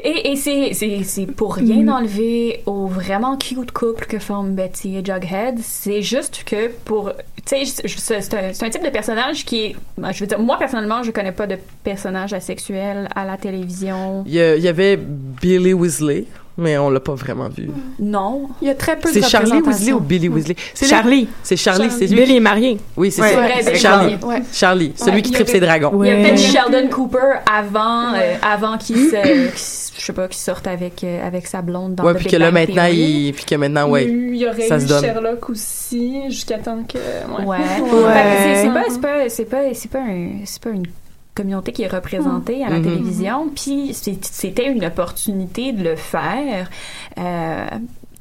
[SPEAKER 4] Et, et c'est, pour
[SPEAKER 2] Mm.
[SPEAKER 4] rien enlever au vraiment cute couple que forment Betty et Jughead. C'est juste que pour. Tu sais, c'est, un, type de personnage qui est. ben, Je veux dire, moi, personnellement, je connais pas de personnage asexuel à la télévision.
[SPEAKER 2] Il y, a- il y avait Billy Weasley, mais on l'a pas vraiment vu.
[SPEAKER 4] Non.
[SPEAKER 7] Il y a très peu de
[SPEAKER 2] C'est Charlie Weasley ou Billy Weasley? C'est
[SPEAKER 6] Charlie.
[SPEAKER 2] C'est Charlie, c'est lui.
[SPEAKER 6] Billy est marié.
[SPEAKER 2] Oui, c'est
[SPEAKER 3] Ouais,
[SPEAKER 2] ça.
[SPEAKER 4] vrai,
[SPEAKER 2] C'est
[SPEAKER 4] c'est
[SPEAKER 2] Charlie.
[SPEAKER 4] Charlie.
[SPEAKER 7] Ouais.
[SPEAKER 2] Charlie, celui
[SPEAKER 4] Ouais,
[SPEAKER 2] qui tripe ses dragons.
[SPEAKER 4] Il y a peut-être Sheldon Cooper avant, euh, avant qu'il se, qu'il- je sais pas, qu'il sorte avec, euh, avec sa blonde dans
[SPEAKER 2] Ouais, puis que là, maintenant, il, puis que maintenant, ouais.
[SPEAKER 5] il y aurait
[SPEAKER 2] ça
[SPEAKER 5] eu. Sherlock aussi, jusqu'à temps que... Ouais.
[SPEAKER 4] Ouais. Fait c'est- c'est pas, c'est pas, c'est pas, c'est pas un, c'est pas une communauté qui est représentée à la
[SPEAKER 2] Mhm.
[SPEAKER 4] télévision. Puis c'était une opportunité de le faire. Euh,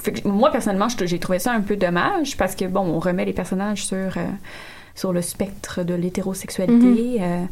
[SPEAKER 4] fait que moi personnellement, j'ai trouvé ça un peu dommage parce que bon, on remet les personnages sur euh, sur le spectre de l'hétérosexualité. euh,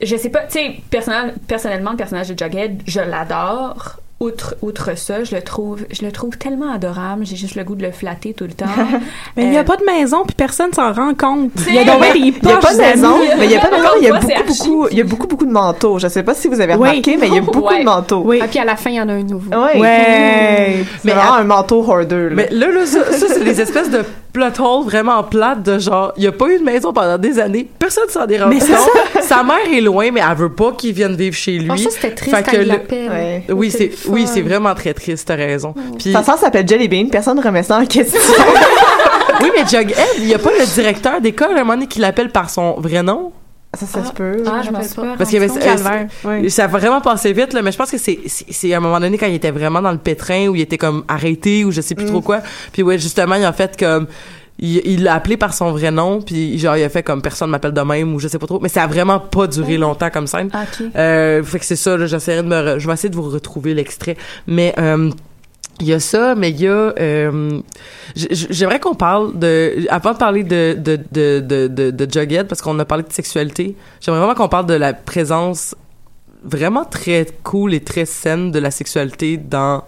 [SPEAKER 4] je sais pas, tu sais, personnel- personnellement, le personnage de Jughead, je l'adore. Outre, outre ça, je le trouve, je le trouve tellement adorable. J'ai juste le goût de le flatter tout le temps.
[SPEAKER 6] Mais il n'y a
[SPEAKER 4] Euh,
[SPEAKER 6] pas de maison, puis personne s'en rend compte. Il y a donc
[SPEAKER 4] vrai.
[SPEAKER 6] bien des
[SPEAKER 3] Il y a pas de maison, mais il y a pas de maison, il y a beaucoup, beaucoup, il y a beaucoup, beaucoup de manteaux. Je sais pas si vous avez
[SPEAKER 6] Oui.
[SPEAKER 3] remarqué, mais il y a beaucoup
[SPEAKER 4] Ouais.
[SPEAKER 3] de manteaux.
[SPEAKER 6] Oui.
[SPEAKER 7] Ah, puis à la fin, il y en a un nouveau.
[SPEAKER 3] Ouais.
[SPEAKER 6] Ouais.
[SPEAKER 2] Mais
[SPEAKER 3] vraiment
[SPEAKER 2] à-
[SPEAKER 3] un manteau hoarder, là.
[SPEAKER 2] Mais là, là ça, ça, c'est des espèces de plot holes vraiment plates de genre, il n'y a pas eu de maison pendant des années, personne s'en est rendu
[SPEAKER 6] Mais c'est
[SPEAKER 2] compte. Sa mère est loin, mais elle veut pas qu'il vienne vivre chez lui.
[SPEAKER 7] Franchement, c'était triste
[SPEAKER 2] Fait
[SPEAKER 7] quand
[SPEAKER 2] que
[SPEAKER 7] il
[SPEAKER 2] le-
[SPEAKER 7] l'appelle.
[SPEAKER 3] Ouais.
[SPEAKER 2] Oui, c'est. Oui, c'est vraiment très triste, t'as raison. Puis
[SPEAKER 3] Sa sœur s'appelle Jelly Bean, personne ne remet ça en question.
[SPEAKER 2] oui, mais Jughead, il y a pas le directeur d'école à un moment donné qui l'appelle par son vrai nom?
[SPEAKER 3] ça, ça se peut.
[SPEAKER 4] Ah,
[SPEAKER 7] je
[SPEAKER 4] m'en pas
[SPEAKER 2] Parce qu'il y avait.
[SPEAKER 6] Ouais.
[SPEAKER 2] Ça a vraiment passé vite, là, mais je pense que c'est, c'est, à un moment donné quand il était vraiment dans le pétrin, où il était comme arrêté, ou je sais plus trop quoi. Puis ouais, justement, il a fait comme, il, il l'a appelé par son vrai nom, puis genre, il a fait comme personne m'appelle de même, ou je sais pas trop. Mais ça a vraiment pas duré longtemps comme scène.
[SPEAKER 4] Ok.
[SPEAKER 2] Euh, fait que c'est ça, j'essaierai de me, re- je vais essayer de vous retrouver l'extrait. Mais, euh, il y a ça, mais il y a. euh, J'aimerais qu'on parle de. Avant de parler de, de, de, de, de, de Jughead, parce qu'on a parlé de sexualité, j'aimerais vraiment qu'on parle de la présence vraiment très cool et très saine de la sexualité dans,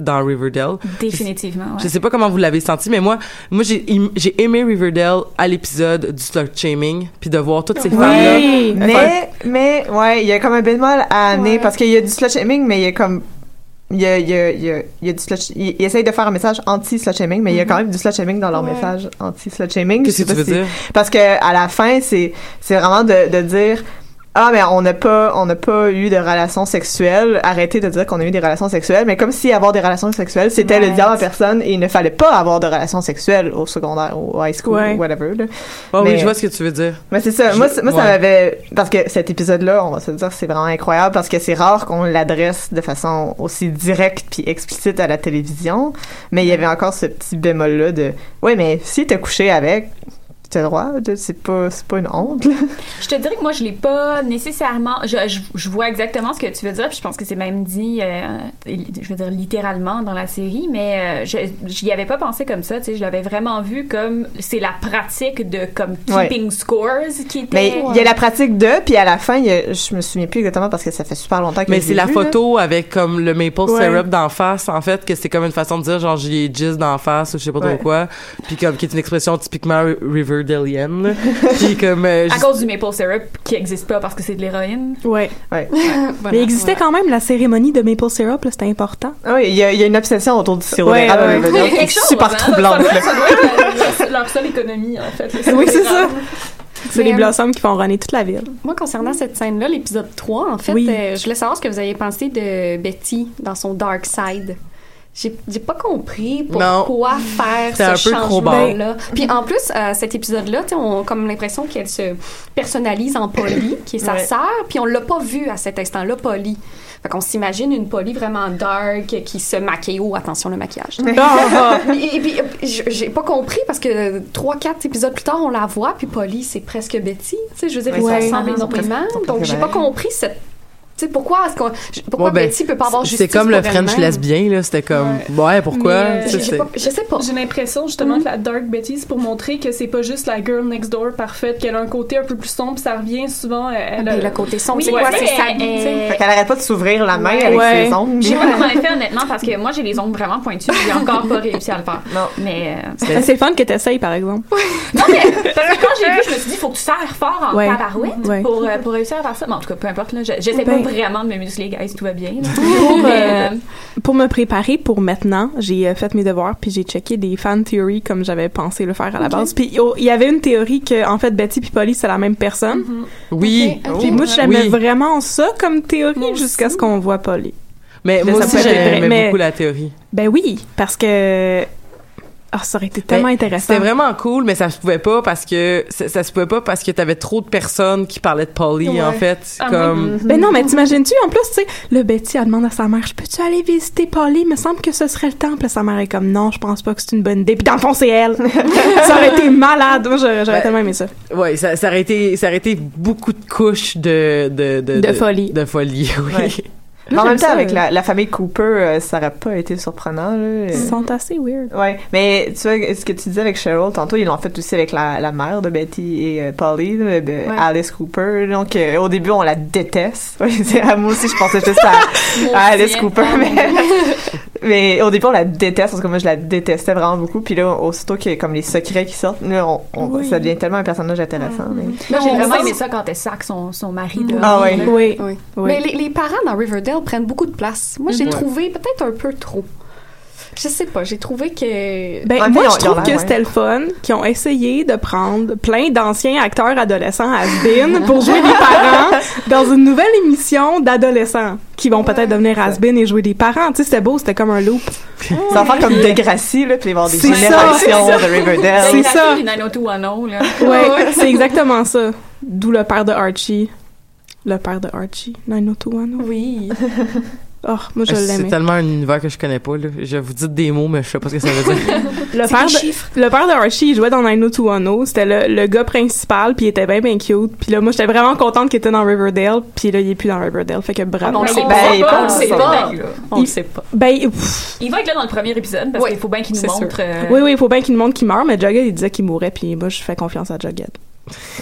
[SPEAKER 2] dans Riverdale.
[SPEAKER 4] Définitivement, ouais.
[SPEAKER 2] Je sais pas comment vous l'avez senti, mais moi, moi j'ai j'ai aimé Riverdale à l'épisode du slut shaming, puis de voir toutes ces femmes-là.
[SPEAKER 6] Oui.
[SPEAKER 3] Mais, mais, ouais, il y a comme un bémol à amener
[SPEAKER 7] Ouais.
[SPEAKER 3] parce qu'il y a du slut shaming, mais il y a comme. Il y a, il y a, il y a, il du slut il, essaye de faire un message anti-slut shaming, mais il y a quand même du slut shaming dans leur
[SPEAKER 7] Ouais.
[SPEAKER 3] message anti-slut shaming.
[SPEAKER 2] Qu'est-ce que tu veux
[SPEAKER 3] si-
[SPEAKER 2] dire?
[SPEAKER 3] Parce que à la fin, c'est c'est vraiment de, de dire ah mais on n'a pas on n'a pas eu de relations sexuelles arrêtez de dire qu'on a eu des relations sexuelles mais comme si avoir des relations sexuelles c'était le diable en personne et il ne fallait pas avoir de relations sexuelles au secondaire au high school
[SPEAKER 2] Ouais.
[SPEAKER 3] ou whatever là.
[SPEAKER 2] Ah oui,
[SPEAKER 3] Mais-
[SPEAKER 2] je vois ce que tu veux dire.
[SPEAKER 3] mais c'est ça.
[SPEAKER 2] Je-
[SPEAKER 3] Moi, ça m'avait parce que cet épisode-là, on va se dire, c'est vraiment incroyable parce que c'est rare qu'on l'adresse de façon aussi directe puis explicite à la télévision. Mais il y avait encore ce petit bémol-là de, ouais, mais si t'as couché avec, droit. C'est pas, une honte. là.
[SPEAKER 4] Je te dirais que moi, je l'ai pas nécessairement. Je, je, je vois exactement ce que tu veux dire, puis je pense que c'est même dit, euh, je veux dire littéralement dans la série, mais euh, je j'y avais pas pensé comme ça. Tu sais, je l'avais vraiment vu comme c'est la pratique de comme
[SPEAKER 3] Ouais.
[SPEAKER 4] keeping scores qui était.
[SPEAKER 3] Mais il y a la pratique de, puis à la fin, il y a- je me souviens plus exactement parce que ça fait super longtemps que
[SPEAKER 2] Mais c'est la
[SPEAKER 3] vu, là.
[SPEAKER 2] photo avec comme le maple
[SPEAKER 3] Ouais.
[SPEAKER 2] syrup d'en face, en fait, que c'est comme une façon de dire genre j'y ai jizz d'en face ou je sais pas
[SPEAKER 4] Ouais.
[SPEAKER 2] trop quoi. Puis comme qui est une expression typiquement ri- Riverdalienne. là. Puis comme euh,
[SPEAKER 4] à cause du maple syrup qui existe pas parce que c'est de l'héroïne.
[SPEAKER 6] Ouais.
[SPEAKER 3] Ouais.
[SPEAKER 6] Mais il existait quand même la cérémonie de maple syrup, c'était important.
[SPEAKER 3] Ah oui, il y, a, il y a une obsession autour du sirop
[SPEAKER 6] Ouais,
[SPEAKER 3] d'érable
[SPEAKER 6] ouais.
[SPEAKER 5] chose,
[SPEAKER 3] super
[SPEAKER 5] hein.
[SPEAKER 3] troublante.
[SPEAKER 5] Ça ça doit être leur, seule économie, en fait.
[SPEAKER 6] Oui, c'est ça. C'est
[SPEAKER 7] Mais,
[SPEAKER 6] les
[SPEAKER 7] euh,
[SPEAKER 6] blossoms qui font runner toute la ville.
[SPEAKER 7] Moi, concernant cette scène-là, l'épisode 3, en fait,
[SPEAKER 6] Oui.
[SPEAKER 7] euh, je voulais savoir ce que vous avez pensé de Betty dans son dark side. J'ai pas compris pourquoi faire
[SPEAKER 2] C'est
[SPEAKER 7] ce changement-là. Puis en plus, euh, cet épisode-là, on a comme l'impression qu'elle se personnalise en Polly, qui est sa
[SPEAKER 3] Ouais.
[SPEAKER 7] sœur, puis on l'a pas vu à cet instant-là, Polly. Fait qu'on s'imagine une Polly vraiment dark qui se maquille. Oh, attention, le maquillage. Et, et puis, j'ai pas compris parce que trois, quatre épisodes plus tard, on la voit, puis Polly, c'est presque Betty. Tu sais, je veux dire, ils
[SPEAKER 6] Ouais.
[SPEAKER 7] se ressemblent
[SPEAKER 6] Ouais.
[SPEAKER 7] énormément. Donc, j'ai pas compris cette. Tu sais, pourquoi est-ce qu'on. Pourquoi
[SPEAKER 2] Ouais, ben,
[SPEAKER 7] Betty peut pas avoir
[SPEAKER 2] c'est
[SPEAKER 7] justice
[SPEAKER 2] comme le French lesbien là, c'était comme ouais, pourquoi?
[SPEAKER 5] Euh, j'ai
[SPEAKER 2] c'est-
[SPEAKER 7] je sais pas.
[SPEAKER 5] J'ai l'impression justement que la Dark Betty, c'est pour montrer que c'est pas juste la girl next door parfaite, qu'elle a un côté un peu plus sombre, ça revient souvent. Elle,
[SPEAKER 7] Ben,
[SPEAKER 5] a-
[SPEAKER 7] le côté sombre,
[SPEAKER 4] Oui,
[SPEAKER 7] c'est quoi? C'est
[SPEAKER 4] elle-
[SPEAKER 3] Fait qu'elle arrête pas de s'ouvrir la main
[SPEAKER 4] Ouais.
[SPEAKER 3] avec
[SPEAKER 6] Ouais.
[SPEAKER 3] ses ongles.
[SPEAKER 4] Je sais pas comment elle fait honnêtement parce que moi j'ai les ongles vraiment pointus, j'ai encore pas réussi à le faire.
[SPEAKER 3] Non.
[SPEAKER 4] Mais euh,
[SPEAKER 6] Ah, C'est le fun que t'essayes, par exemple.
[SPEAKER 4] non mais parce que quand j'ai vu, je me suis dit faut que tu serres fort en tabarouette pour euh, pour réussir à faire ça. Mais en tout cas, peu importe là, je- j'essaie
[SPEAKER 6] Ben-
[SPEAKER 4] pas vraiment de me muscler, guys, tout va bien.
[SPEAKER 6] Pour, euh,
[SPEAKER 4] euh,
[SPEAKER 6] pour me préparer pour maintenant, j'ai euh, fait mes devoirs puis j'ai checké des fan theories comme j'avais pensé le faire à la base. Puis oh, il y avait une théorie que en fait Betty puis Polly c'est la même personne.
[SPEAKER 2] Oui.
[SPEAKER 7] Ok, ok.
[SPEAKER 6] Puis moi j'aimais
[SPEAKER 2] Oui.
[SPEAKER 6] vraiment ça comme théorie jusqu'à ce qu'on voit Polly.
[SPEAKER 2] Mais moi
[SPEAKER 6] ça
[SPEAKER 2] aussi
[SPEAKER 6] peut être vrai,
[SPEAKER 2] j'aimais
[SPEAKER 6] mais-
[SPEAKER 2] beaucoup la théorie.
[SPEAKER 6] Ben oui, parce que ah ça aurait été tellement
[SPEAKER 2] Ben,
[SPEAKER 6] intéressant.
[SPEAKER 2] C'était vraiment cool, mais ça se pouvait pas parce que ça, ça se pouvait pas parce que t'avais trop de personnes qui parlaient de Polly
[SPEAKER 5] Ouais.
[SPEAKER 2] en fait,
[SPEAKER 5] Ah,
[SPEAKER 2] comme
[SPEAKER 6] Ben non, mais t'imagines-tu, en plus, tu sais, le Betty, elle demande à sa mère, je peux-tu aller visiter Polly? Il me semble que ce serait le temps. Puis sa mère est comme, non, je pense pas que c'est une bonne idée. Puis dans le fond, c'est elle. ça aurait été malade. Moi, j'aurais
[SPEAKER 2] Ben,
[SPEAKER 6] tellement aimé ça.
[SPEAKER 2] ouais, ça, ça aurait été ça aurait été beaucoup de couches de de de,
[SPEAKER 6] De folie.
[SPEAKER 2] de folie, oui.
[SPEAKER 3] Ouais. Mais en même temps,
[SPEAKER 6] ça,
[SPEAKER 3] avec
[SPEAKER 6] euh.
[SPEAKER 3] la, la famille Cooper, euh, ça aurait pas été surprenant. Là.
[SPEAKER 6] Ils sont assez weird.
[SPEAKER 3] Ouais, mais tu vois, ce que tu disais avec Cheryl, tantôt, ils l'ont fait aussi avec la, la mère de Betty et euh, Polly, de Alice Cooper. Donc, euh, au début, on la déteste. Moi aussi, je pensais juste à, à Alice
[SPEAKER 4] aussi,
[SPEAKER 3] Cooper,
[SPEAKER 4] hein.
[SPEAKER 3] mais, mais au début, on la déteste, parce que moi, je la détestais vraiment beaucoup. Puis là, aussitôt a comme les secrets qui sortent, là, on, on-
[SPEAKER 6] Oui.
[SPEAKER 3] ça devient tellement un personnage intéressant. mais-
[SPEAKER 4] Moi j'ai vraiment aimé ça quand elle sac son, son mari de
[SPEAKER 3] Ah.
[SPEAKER 6] Oui.
[SPEAKER 7] Oui. Mais les, les parents dans Riverdale prennent beaucoup de place. Moi, j'ai
[SPEAKER 3] Mhm.
[SPEAKER 7] trouvé peut-être un peu trop. Je sais pas, j'ai trouvé que.
[SPEAKER 6] Ben,
[SPEAKER 3] En
[SPEAKER 6] moi,
[SPEAKER 3] ils
[SPEAKER 6] je
[SPEAKER 3] ils
[SPEAKER 6] trouve que
[SPEAKER 3] l'air,
[SPEAKER 6] c'était
[SPEAKER 3] ouais.
[SPEAKER 6] le fun qu'ils ont essayé de prendre plein d'anciens acteurs adolescents has-been pour jouer des parents dans une nouvelle émission d'adolescents qui vont peut-être devenir has-been et jouer des parents. Tu sais, c'était beau, c'était comme un loop.
[SPEAKER 3] Ça va faire comme Degrassi, là, puis il va y avoir des
[SPEAKER 6] C'est ça,
[SPEAKER 3] générations
[SPEAKER 6] c'est ça.
[SPEAKER 3] de Riverdale.
[SPEAKER 6] C'est ça.
[SPEAKER 4] 90210, là.
[SPEAKER 6] Ouais, c'est exactement ça. D'où le père de Archie. Le père de Archie. 90210.
[SPEAKER 7] Oui.
[SPEAKER 6] Oh, moi, je
[SPEAKER 2] C'est
[SPEAKER 6] l'aimais.
[SPEAKER 2] tellement un univers que je connais pas là. Je vous dis des mots mais je sais pas ce que ça veut dire.
[SPEAKER 6] Le
[SPEAKER 7] C'est
[SPEAKER 6] père, de, le père de Archie, il jouait dans 90210. C'était le, le gars principal, puis il était bien, bien cute. Puis là, moi, j'étais vraiment contente qu'il était dans Riverdale, puis là, il est plus dans Riverdale. Fait que bravo.
[SPEAKER 4] On le
[SPEAKER 3] Ben,
[SPEAKER 4] sait pas,
[SPEAKER 3] pense
[SPEAKER 4] on le sait
[SPEAKER 3] ça.
[SPEAKER 4] pas.
[SPEAKER 7] On
[SPEAKER 6] Il-
[SPEAKER 7] le sait pas.
[SPEAKER 6] Ben, pff,
[SPEAKER 4] Il va être là dans le premier épisode parce
[SPEAKER 7] Oui,
[SPEAKER 4] qu'il faut bien qu'il nous
[SPEAKER 7] c'est
[SPEAKER 4] montre. euh,
[SPEAKER 6] oui, oui, il faut bien qu'il nous montre qu'il meurt, mais Jughead, il disait qu'il mourrait, puis moi, je fais confiance à Jughead.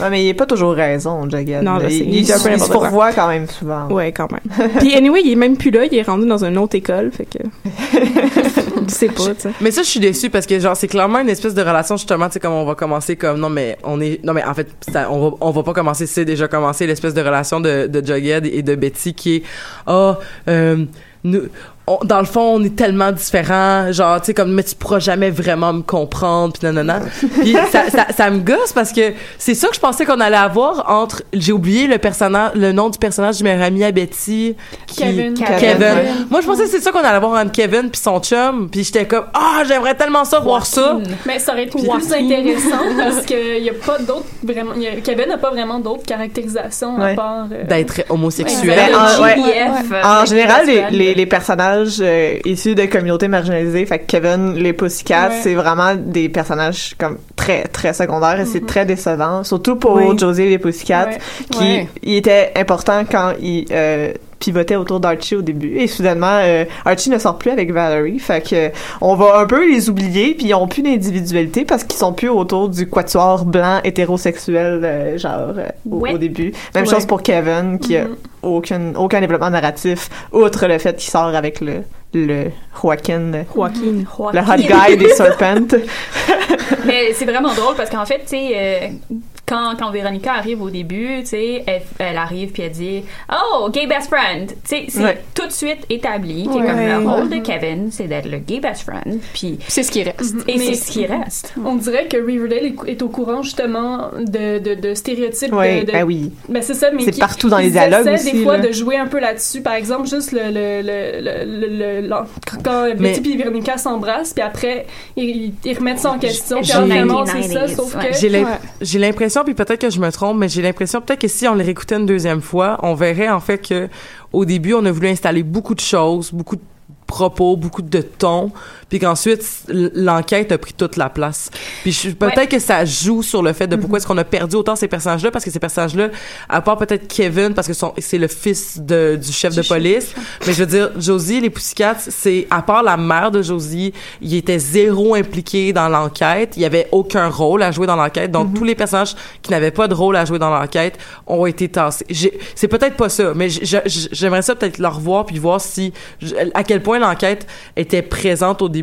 [SPEAKER 3] Ouais, mais il est pas toujours raison.
[SPEAKER 6] Non, sais.
[SPEAKER 3] il, se pourvoit quand même souvent.
[SPEAKER 6] Ouais, quand même. puis anyway, il est même plus là, il est rendu dans une autre école, fait que... je sais pas, tu sais.
[SPEAKER 2] Mais ça, je suis déçue parce que genre c'est clairement une espèce de relation justement, tu sais comme on va commencer comme non mais on est non mais en fait ça- on va on va pas commencer, c'est déjà commencé l'espèce de relation de de Jughead et de Betty qui est ah euh, nous, on- dans le fond, on est tellement différents, genre, tu sais, comme, mais tu pourras jamais vraiment me comprendre, puis nanana. puis ça, ça, ça me gosse parce que c'est ça que je pensais qu'on allait avoir entre, j'ai oublié le personnage, le nom du personnage de ma amie à Betty. qui-
[SPEAKER 5] Kevin.
[SPEAKER 2] Kevin.
[SPEAKER 5] Kevin, ouais.
[SPEAKER 2] Moi, je pensais que c'est ça qu'on allait avoir entre Kevin puis son chum, puis j'étais comme, ah, j'aimerais tellement ça, voir ça.
[SPEAKER 5] Mais ça aurait été plus intéressant parce qu'il n'y a pas d'autres vraiment. y a- Kevin n'a pas vraiment d'autres caractérisations à
[SPEAKER 3] Ouais.
[SPEAKER 5] part. euh,
[SPEAKER 2] D'être homosexuel.
[SPEAKER 3] Ben, en, ouais.
[SPEAKER 5] GIF, euh,
[SPEAKER 3] En général, les. Les, les personnages euh, issus de communautés marginalisées, fait que Kevin, les Pussycats,
[SPEAKER 5] Ouais.
[SPEAKER 3] c'est vraiment des personnages comme très, très secondaires et c'est très décevant. Surtout pour
[SPEAKER 6] Oui.
[SPEAKER 3] Josie et les Pussycats,
[SPEAKER 5] Ouais.
[SPEAKER 3] qui il était important quand il euh, pivotait autour d'Archie au début. Et soudainement, euh, Archie ne sort plus avec Valerie, fait que on va un peu les oublier, puis ils ont plus d'individualité parce qu'ils sont plus autour du quatuor blanc hétérosexuel, euh, genre, euh, au,
[SPEAKER 5] Ouais.
[SPEAKER 3] au début. Même
[SPEAKER 5] Ouais.
[SPEAKER 3] chose pour Kevin, qui a
[SPEAKER 5] Mhm.
[SPEAKER 3] aucun, aucun développement narratif, outre le fait qu'il sort avec le, le Joaquin,
[SPEAKER 6] Joaquin.
[SPEAKER 3] le hot guy des Serpents.
[SPEAKER 4] Mais c'est vraiment drôle parce qu'en fait, tu sais, euh, quand, quand Véronica arrive au début, tu sais, elle, elle arrive puis elle dit Oh, gay best friend. Tu sais, c'est
[SPEAKER 3] Ouais.
[SPEAKER 4] tout de suite établi
[SPEAKER 7] Ouais.
[SPEAKER 4] comme le rôle de. Kevin, c'est d'être le gay best friend. Puis
[SPEAKER 7] C'est ce qui reste.
[SPEAKER 4] et
[SPEAKER 5] Mais-
[SPEAKER 4] c'est ce qui reste.
[SPEAKER 5] On dirait que Riverdale est, au courant justement de, de, de stéréotypes. De, de-
[SPEAKER 3] ben oui.
[SPEAKER 5] Ben c'est ça, mais
[SPEAKER 3] C'est partout dans les dialogues
[SPEAKER 5] essaient des
[SPEAKER 3] aussi,
[SPEAKER 5] fois
[SPEAKER 3] là.
[SPEAKER 5] de jouer un peu là-dessus. Par exemple, juste le, le, le, le, le- quand
[SPEAKER 2] Mais-
[SPEAKER 5] Betty et Véronica s'embrassent, puis après ils, ils remettent ça en question. Puis
[SPEAKER 2] J'ai-
[SPEAKER 5] finalement,
[SPEAKER 2] peut-être que je me trompe, mais j'ai l'impression peut-être que si on les réécoutait une deuxième fois, on verrait en fait que au début, on a voulu installer beaucoup de choses, beaucoup de propos, beaucoup de tons, puis qu'ensuite l'enquête a pris toute la place. Puis peut-être
[SPEAKER 4] Ouais.
[SPEAKER 2] que ça joue sur le fait de pourquoi est-ce qu'on a perdu autant ces personnages-là parce que ces personnages-là, à part peut-être Kevin parce que c'est le fils de, du chef de police, mais je veux dire Josie les Pussycats, c'est à part la mère de Josie, il était zéro impliqué dans l'enquête, il y avait aucun rôle à jouer dans l'enquête. Donc tous les personnages qui n'avaient pas de rôle à jouer dans l'enquête ont été tassés. C'est peut-être pas ça, mais j'aimerais ça peut-être le revoir puis voir si à quel point l'enquête était présente au début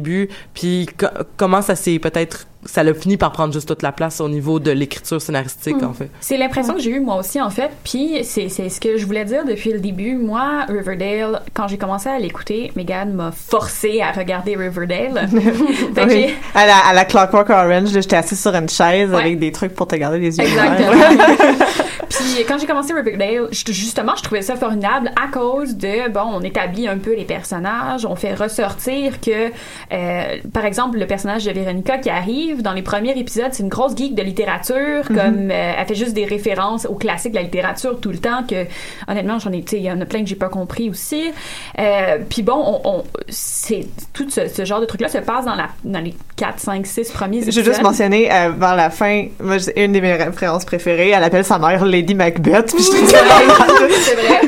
[SPEAKER 2] puis co- comment ça s'est peut-être ça l'a fini par prendre juste toute la place au niveau de l'écriture scénaristique en fait.
[SPEAKER 4] C'est l'impression que j'ai eue moi aussi en fait, puis c'est c'est ce que je voulais dire depuis le début. Moi, Riverdale, quand j'ai commencé à l'écouter, Megan m'a forcé à regarder Riverdale. Fait que
[SPEAKER 3] Oui. À la, à la Clockwork Orange, j'étais assise sur une chaise
[SPEAKER 4] Ouais.
[SPEAKER 3] avec des trucs pour te garder les yeux ouverts.
[SPEAKER 4] Exactement. Puis quand j'ai commencé Riverdale, justement, je trouvais ça formidable à cause de, bon, on établit un peu les personnages, on fait ressortir que, euh, par exemple, le personnage de Véronica qui arrive dans les premiers épisodes, c'est une grosse geek de littérature,
[SPEAKER 3] Mhm.
[SPEAKER 4] comme euh, elle fait juste des références aux classiques de la littérature tout le temps, que honnêtement, j'en ai, tu sais, il y en a plein que j'ai pas compris aussi. Euh, puis bon, on, on- c'est tout ce, ce genre de truc-là se passe dans la dans les 4, 5, 6 premiers
[SPEAKER 3] Je
[SPEAKER 4] épisodes.
[SPEAKER 3] veux juste mentionner, euh, vers la fin, moi, une de mes références préférées. Elle appelle sa mère Lady Macbeth. Puis je
[SPEAKER 4] c'est vrai.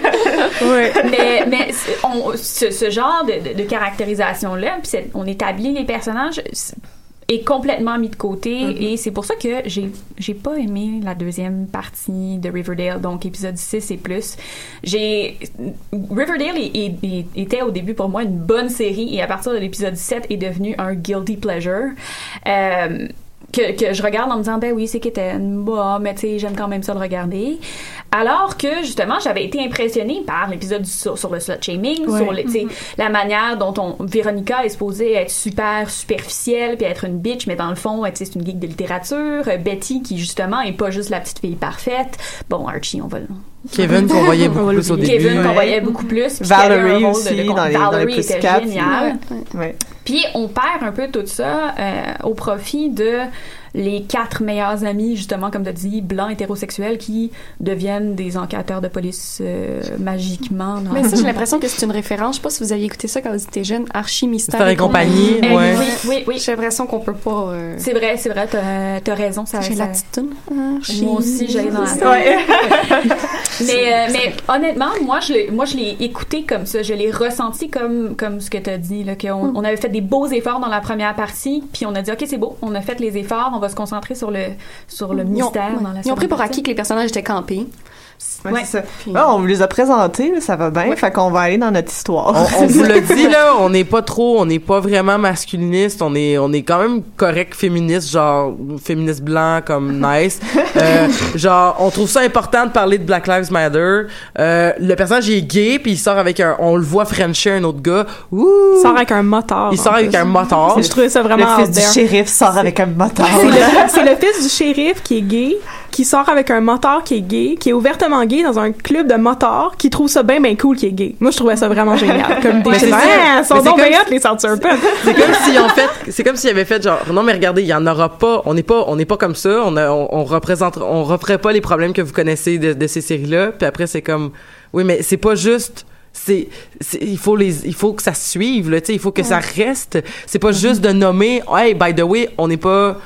[SPEAKER 4] Mais mais on, ce, ce genre de, de, de caractérisation-là, puis on établit les personnages, est complètement mis de côté
[SPEAKER 3] Mm-hmm.
[SPEAKER 4] et c'est pour ça que j'ai j'ai pas aimé la deuxième partie de Riverdale donc épisode 6 et plus j'ai Riverdale est- est- est- était au début pour moi une bonne série et à partir de l'épisode 7 est devenu un guilty pleasure euh, que, que je regarde en me disant ben oui c'est Kitten bah mais tu sais j'aime quand même ça le regarder. Alors que justement j'avais été impressionnée par l'épisode sur, sur le slut shaming
[SPEAKER 6] Ouais.
[SPEAKER 4] sur le, sais, la manière dont on Véronica est supposée être super superficielle puis être une bitch mais dans le fond tu sais, c'est une geek de littérature. Euh, Betty qui justement est pas juste la petite fille parfaite. Bon Archie on va le
[SPEAKER 2] Kevin qu'on voyait beaucoup plus au début.
[SPEAKER 4] Kevin qu'on
[SPEAKER 3] Ouais.
[SPEAKER 4] voyait beaucoup plus
[SPEAKER 3] Valerie
[SPEAKER 4] rôle de-
[SPEAKER 3] aussi,
[SPEAKER 4] de-
[SPEAKER 3] dans les, dans les
[SPEAKER 4] Valerie était
[SPEAKER 3] Pussycats.
[SPEAKER 4] géniale
[SPEAKER 3] Ouais.
[SPEAKER 4] puis on perd un peu tout ça euh, au profit de les quatre meilleurs amis, justement, comme tu as dit, blancs hétérosexuels qui deviennent des enquêteurs de police euh, magiquement.
[SPEAKER 7] Mais ça, j'ai l'impression que c'est une référence. Je sais pas si vous aviez écouté ça quand vous étiez jeune. Archie Mystère
[SPEAKER 2] et compagnie,
[SPEAKER 4] Eh
[SPEAKER 2] ouais.
[SPEAKER 4] Oui, oui, oui.
[SPEAKER 7] J'ai l'impression qu'on peut pas. euh,
[SPEAKER 4] C'est vrai, c'est vrai, t'as as raison. Ça,
[SPEAKER 7] J'ai
[SPEAKER 4] ça-
[SPEAKER 7] la petite toune. Archie.
[SPEAKER 4] Moi aussi, j'allais dans la tête.
[SPEAKER 3] Ouais.
[SPEAKER 4] mais, euh, mais honnêtement, moi, je l'ai, moi, je l'ai écouté comme ça. Je l'ai ressenti comme, comme ce que tu as dit, là, qu'on on avait fait des beaux efforts dans la première partie, puis on a dit, OK, c'est beau, on a fait les efforts, on va se concentrer sur le, sur le
[SPEAKER 7] ont,
[SPEAKER 4] mystère
[SPEAKER 7] ouais.
[SPEAKER 4] dans la
[SPEAKER 7] Ils ont pris pour acquis que les personnages étaient campés.
[SPEAKER 3] Ouais, ça. Ah, on vous les a présentés, là, ça va bien. Fait qu'on va aller dans notre histoire.
[SPEAKER 2] On, on vous l'a dit là, on n'est pas trop, on n'est pas vraiment masculiniste, on est, on est quand même correct féministe, genre féministe blanc comme nice. Euh, genre, on trouve ça important de parler de Black Lives Matter. Euh, le personnage il est gay, puis il sort avec un, on le voit frencher un autre gars. Ouh!
[SPEAKER 6] Il sort avec un moteur.
[SPEAKER 2] Il sort avec un moteur.
[SPEAKER 6] Je trouvais ça vraiment
[SPEAKER 3] Le fils du shérif sort avec un moteur.
[SPEAKER 6] C'est le, c'est le fils du shérif qui est gay, qui sort avec un moteur qui est gay, qui est ouvertement gay dans un club de motards, qui trouve ça bien, bien cool qui est gay. Moi, je trouvais ça vraiment génial. Comme des
[SPEAKER 2] ça.
[SPEAKER 6] Ah, sont donc
[SPEAKER 2] comme
[SPEAKER 6] bien
[SPEAKER 2] si-
[SPEAKER 6] les ceintures punk.
[SPEAKER 2] C'est comme s'ils ont fait, c'est comme s'ils avaient fait genre, non mais regardez, il y en aura pas, on n'est pas, on n'est pas comme ça, on, a, on, on représente, on referait pas les problèmes que vous connaissez de, de ces séries-là, puis après c'est comme, oui mais c'est pas juste, c'est, il faut les, il faut que ça se suive, là, tu sais, il faut que ça reste, c'est pas juste de nommer, hey by the way, on n'est pas,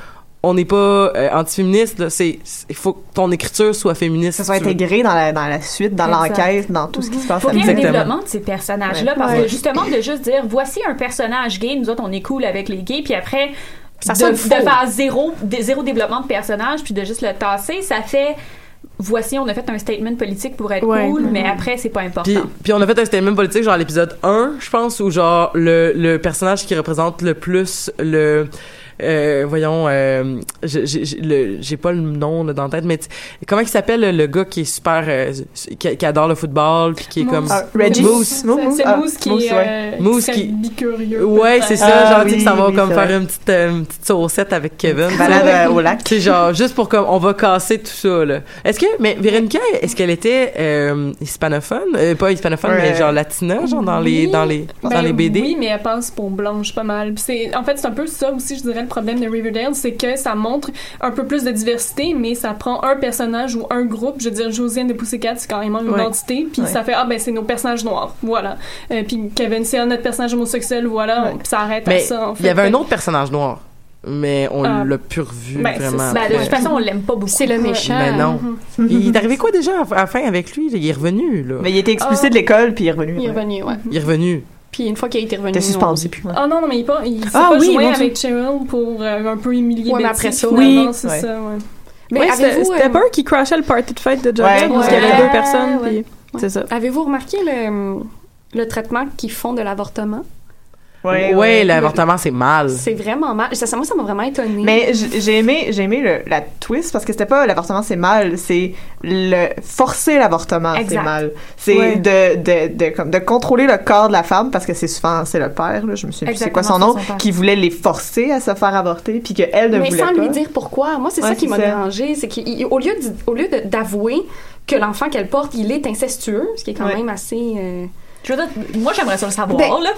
[SPEAKER 2] on n'est pas euh, antiféministe, c'est, il faut que ton écriture soit féministe.
[SPEAKER 3] Ça soit
[SPEAKER 2] si
[SPEAKER 3] intégré dans la, dans la suite, dans l'enquête, dans tout ce qui se passe
[SPEAKER 4] faut qu'il y ait un développement de ces personnages-là,
[SPEAKER 3] Ouais.
[SPEAKER 4] parce
[SPEAKER 3] Ouais.
[SPEAKER 4] que justement, de juste dire, voici un personnage gay, nous autres, on est cool avec les gays, puis après,
[SPEAKER 7] Ça
[SPEAKER 4] de, de faire zéro, de- zéro développement de personnage, puis de juste le tasser, ça fait, voici, on a fait un statement politique pour être
[SPEAKER 6] Ouais.
[SPEAKER 4] cool, mais après, c'est pas important.
[SPEAKER 2] Puis, puis on a fait un statement politique, genre à l'épisode 1, je pense, où genre le, le personnage qui représente le plus le... euh, voyons, euh, j'ai- pas le nom là, dans la tête, mais comment il s'appelle le, gars qui est super, euh, qui, qui adore le football, puis qui est comme
[SPEAKER 3] Ah, Reggie.
[SPEAKER 2] Moose.
[SPEAKER 5] C'est
[SPEAKER 3] Moose,
[SPEAKER 5] c'est
[SPEAKER 3] ah,
[SPEAKER 5] qui
[SPEAKER 3] Moose,
[SPEAKER 5] est
[SPEAKER 3] ouais.
[SPEAKER 5] euh,
[SPEAKER 2] Moose
[SPEAKER 5] qui bicurieux.
[SPEAKER 2] Ouais, c'est ça,
[SPEAKER 3] Ah,
[SPEAKER 2] genre, tu sais,
[SPEAKER 3] oui,
[SPEAKER 2] que ça va
[SPEAKER 3] oui,
[SPEAKER 2] comme
[SPEAKER 3] c'est
[SPEAKER 2] faire
[SPEAKER 3] vrai.
[SPEAKER 2] une petite, euh, une petite saucette avec Kevin.
[SPEAKER 3] Balade euh, au lac.
[SPEAKER 2] Sais, genre, juste pour comme, on va casser tout ça, là. Est-ce que, mais Véronica, est-ce qu'elle était, euh, hispanophone? Euh, pas hispanophone,
[SPEAKER 3] Ouais.
[SPEAKER 2] mais genre latina, genre, dans les, dans les, dans
[SPEAKER 5] Ben
[SPEAKER 2] les BD?
[SPEAKER 5] Oui, mais elle passe pour blanche pas mal. C'est, en fait, c'est un peu ça aussi, je dirais, le problème de Riverdale, c'est que ça montre un peu plus de diversité, mais ça prend un personnage ou un groupe. Je veux dire, Josiane de Pussycat, c'est carrément une
[SPEAKER 3] Ouais.
[SPEAKER 5] identité, puis
[SPEAKER 3] Ouais.
[SPEAKER 5] ça fait, ah ben c'est nos personnages noirs, voilà. Euh, puis Kevin, c'est notre personnage homosexuel, voilà,
[SPEAKER 3] Ouais.
[SPEAKER 5] puis ça arrête à ça, en fait.
[SPEAKER 2] il y avait un autre personnage noir, mais on
[SPEAKER 5] Ah.
[SPEAKER 2] l'a plus revu
[SPEAKER 5] Ben,
[SPEAKER 2] vraiment.
[SPEAKER 4] Ben, de toute façon, on l'aime pas beaucoup.
[SPEAKER 7] C'est le méchant.
[SPEAKER 2] Ben non.
[SPEAKER 5] Mhm.
[SPEAKER 2] Il est arrivé quoi déjà à la fin avec lui? Il est revenu, là.
[SPEAKER 3] Mais il était expulsé de l'école, puis il est revenu.
[SPEAKER 7] Il est revenu, ouais.
[SPEAKER 2] Il est revenu.
[SPEAKER 7] Puis une fois qu'il a été revenu, on-
[SPEAKER 3] suspendu. puis-
[SPEAKER 5] Ah non, non, mais il, pas, il s'est
[SPEAKER 6] Ah
[SPEAKER 5] pas
[SPEAKER 6] oui, Dieu.
[SPEAKER 5] avec Cheryl pour euh, un peu humilier
[SPEAKER 7] Ouais,
[SPEAKER 5] Betty,
[SPEAKER 7] après ça,
[SPEAKER 6] oui.
[SPEAKER 5] c'est
[SPEAKER 3] Ouais.
[SPEAKER 5] ça, ouais.
[SPEAKER 7] Mais
[SPEAKER 6] Ouais, c'était
[SPEAKER 7] euh,
[SPEAKER 6] Burr qui crashait le party de fête de
[SPEAKER 3] Ouais,
[SPEAKER 6] Jughead, parce qu'il y avait deux personnes,
[SPEAKER 7] Ouais.
[SPEAKER 6] puis c'est ça.
[SPEAKER 7] Avez-vous remarqué le, le traitement qu'ils font de l'avortement?
[SPEAKER 3] Ouais,
[SPEAKER 2] Ouais,
[SPEAKER 3] ouais.
[SPEAKER 2] l'avortement, c'est mal.
[SPEAKER 7] C'est vraiment mal. Ça, ça, moi, ça m'a vraiment étonnée.
[SPEAKER 3] Mais j'ai aimé, j'ai aimé le- la twist parce que c'était pas l'avortement c'est mal, c'est le forcer l'avortement c'est mal. C'est
[SPEAKER 6] Ouais.
[SPEAKER 3] de, de, de, comme, de contrôler le corps de la femme parce que c'est souvent c'est le père là, je me souviens plus c'est quoi son nom,
[SPEAKER 4] son
[SPEAKER 3] qui voulait les forcer à se faire avorter puis qu'elle ne
[SPEAKER 7] mais
[SPEAKER 3] voulait
[SPEAKER 7] sans
[SPEAKER 3] pas.
[SPEAKER 7] lui dire pourquoi. Moi, c'est
[SPEAKER 3] Ouais,
[SPEAKER 7] ça qui m'a dérangé. C'est qu'au lieu, d'avouer que l'enfant qu'elle porte, il est incestueux, ce qui est quand
[SPEAKER 3] Ouais.
[SPEAKER 7] même assez... euh,
[SPEAKER 4] Je veux dire, moi, j'aimerais ça le savoir,
[SPEAKER 7] Ben,
[SPEAKER 4] là.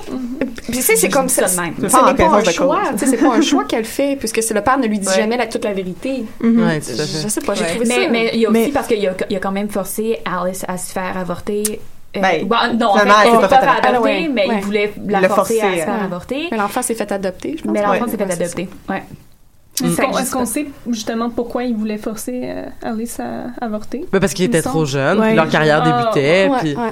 [SPEAKER 7] Puis tu sais, c'est comme ça.
[SPEAKER 3] C'est pas
[SPEAKER 7] un choix. C'est pas un choix qu'elle fait, puisque c'est le père ne lui dit
[SPEAKER 3] Ouais.
[SPEAKER 7] jamais la, toute la vérité.
[SPEAKER 2] Ouais, tout
[SPEAKER 7] Je,
[SPEAKER 2] à fait.
[SPEAKER 7] je sais pas, j'ai
[SPEAKER 3] Ouais.
[SPEAKER 7] trouvé ça...
[SPEAKER 4] Mais, mais il y a aussi
[SPEAKER 6] Mais-
[SPEAKER 4] parce qu'il a, il a quand même forcé Alice à se faire avorter. Euh,
[SPEAKER 3] Ben,
[SPEAKER 4] bon, non, en fait,
[SPEAKER 3] elle pas fait
[SPEAKER 7] adopter. Ouais.
[SPEAKER 4] mais
[SPEAKER 7] Ouais.
[SPEAKER 4] il voulait la
[SPEAKER 3] Le
[SPEAKER 4] forcer,
[SPEAKER 3] forcer,
[SPEAKER 4] à se faire
[SPEAKER 3] ouais.
[SPEAKER 4] avorter.
[SPEAKER 7] Mais l'enfant s'est fait adopter, je pense.
[SPEAKER 4] Mais l'enfant
[SPEAKER 3] Ouais.
[SPEAKER 4] s'est fait
[SPEAKER 7] Ouais, c'est
[SPEAKER 4] adopter. Ouais.
[SPEAKER 5] Est-ce qu'on est-ce sait justement pourquoi il voulait forcer euh, Alice à avorter?
[SPEAKER 2] Ben, parce qu'il
[SPEAKER 5] Il
[SPEAKER 2] était
[SPEAKER 5] me
[SPEAKER 2] trop
[SPEAKER 5] semble.
[SPEAKER 2] jeune,
[SPEAKER 6] Ouais.
[SPEAKER 2] puis leur carrière
[SPEAKER 5] Ah,
[SPEAKER 2] débutait,
[SPEAKER 7] Ouais,
[SPEAKER 2] puis...
[SPEAKER 7] ouais.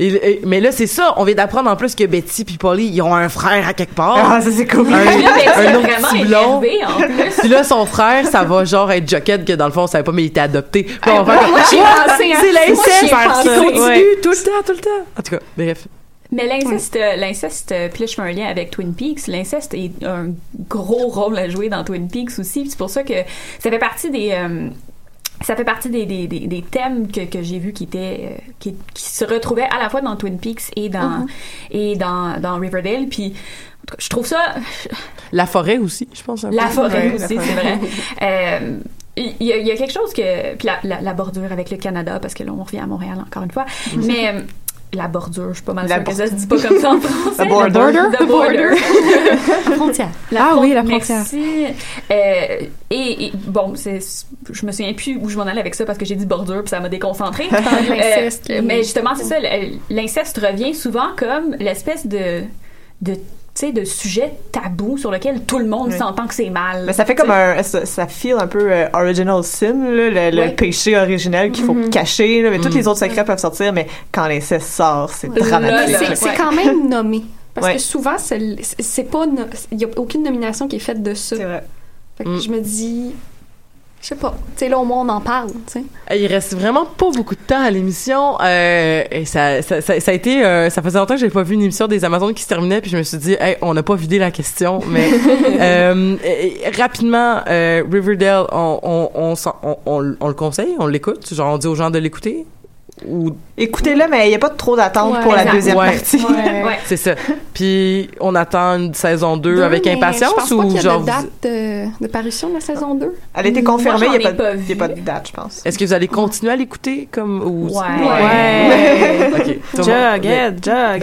[SPEAKER 2] Et- et- mais là, c'est ça, on vient d'apprendre en plus que Betty puis Polly, ils ont un frère à quelque part.
[SPEAKER 3] Ah, ça c'est cool.
[SPEAKER 2] Un-
[SPEAKER 4] Puis là, Betty
[SPEAKER 2] un
[SPEAKER 4] a
[SPEAKER 2] autre petit blond.
[SPEAKER 4] énervé, en plus.
[SPEAKER 2] Puis là, son frère, ça va genre être Jughead, que dans le fond, on savait pas, mais il était adopté. Puis on va faire
[SPEAKER 7] hein.
[SPEAKER 2] C'est l'inceste qui continue
[SPEAKER 6] Ouais.
[SPEAKER 2] tout le temps, tout le temps. En tout cas, bref.
[SPEAKER 4] Mais l'inceste, euh, l'inceste, euh, puis là je fais un lien avec Twin Peaks. L'inceste est un gros rôle à jouer dans Twin Peaks aussi. puis C'est pour ça que ça fait partie des, euh, ça fait partie des, des, des, des thèmes que, que j'ai vus qui étaient, euh, qui, qui se retrouvaient à la fois dans Twin Peaks et dans et dans, dans Riverdale. Puis en tout cas, je trouve ça
[SPEAKER 2] La forêt aussi, je pense. un
[SPEAKER 4] la
[SPEAKER 2] peu.
[SPEAKER 4] forêt
[SPEAKER 3] Ouais, la
[SPEAKER 4] aussi, c'est vrai. Euh, il y, a, il y a quelque chose que. Puis la, la, la bordure avec le Canada, parce que là, on revient à Montréal encore une fois. Mais euh, la bordure, je suis pas mal
[SPEAKER 3] La
[SPEAKER 4] sûre que ça se dit pas comme ça en français.
[SPEAKER 3] The border?
[SPEAKER 4] The border.
[SPEAKER 7] La frontière.
[SPEAKER 4] La
[SPEAKER 6] Ah
[SPEAKER 4] fron-
[SPEAKER 6] oui, la frontière.
[SPEAKER 4] Merci. Euh, et, et bon, je me souviens plus où je m'en allais avec ça parce que j'ai dit bordure puis ça m'a
[SPEAKER 7] l'inceste,
[SPEAKER 4] Euh, mais justement, c'est ça. L'inceste revient souvent comme l'espèce de, sais, de sujet tabou sur lequel tout le monde
[SPEAKER 3] Oui.
[SPEAKER 4] s'entend que c'est mal.
[SPEAKER 3] Mais ça fait comme un ça, ça feel un peu euh, original sin là, le, péché originel qu'il faut
[SPEAKER 7] Mhm.
[SPEAKER 3] cacher là, mais tous
[SPEAKER 2] Mhm.
[SPEAKER 3] les autres secrets peuvent sortir mais quand l'inceste sort c'est
[SPEAKER 4] Ouais.
[SPEAKER 3] dramatique.
[SPEAKER 7] C'est quand même nommé. Parce
[SPEAKER 3] Ouais.
[SPEAKER 7] que souvent, c'est c'est pas. no- Il n'y a aucune nomination qui est faite de ça.
[SPEAKER 3] C'est vrai.
[SPEAKER 7] Fait que
[SPEAKER 2] Mm.
[SPEAKER 7] je me dis. Je sais pas. Tu sais, là, au moins, on en parle, tu sais.
[SPEAKER 2] Il reste vraiment pas beaucoup de temps à l'émission euh, et ça, ça, ça, ça a été euh, ça faisait longtemps que j'avais pas vu une émission des Amazones qui se terminait puis je me suis dit hey, on n'a pas vidé la question mais euh, rapidement Riverdale on on, on, s'en- on, on- on le conseille on l'écoute genre on dit aux gens de l'écouter ou
[SPEAKER 3] Écoutez-le, mais il n'y a pas trop d'attente
[SPEAKER 7] Ouais,
[SPEAKER 3] pour la deuxième
[SPEAKER 2] Ouais.
[SPEAKER 3] partie.
[SPEAKER 7] Ouais.
[SPEAKER 4] Ouais.
[SPEAKER 2] c'est ça puis on attend une saison 2 avec impatience
[SPEAKER 7] je pense pas
[SPEAKER 2] ou
[SPEAKER 7] y a
[SPEAKER 2] genre
[SPEAKER 7] de date de, de parution de la saison 2.
[SPEAKER 3] Elle a été confirmée, il n'y a, pas
[SPEAKER 4] pas
[SPEAKER 3] y a pas de date, je pense.
[SPEAKER 2] est-ce que vous allez continuer à l'écouter comme ou
[SPEAKER 3] Ouais.
[SPEAKER 2] ok Tout le monde-
[SPEAKER 6] Jughead, Jughead.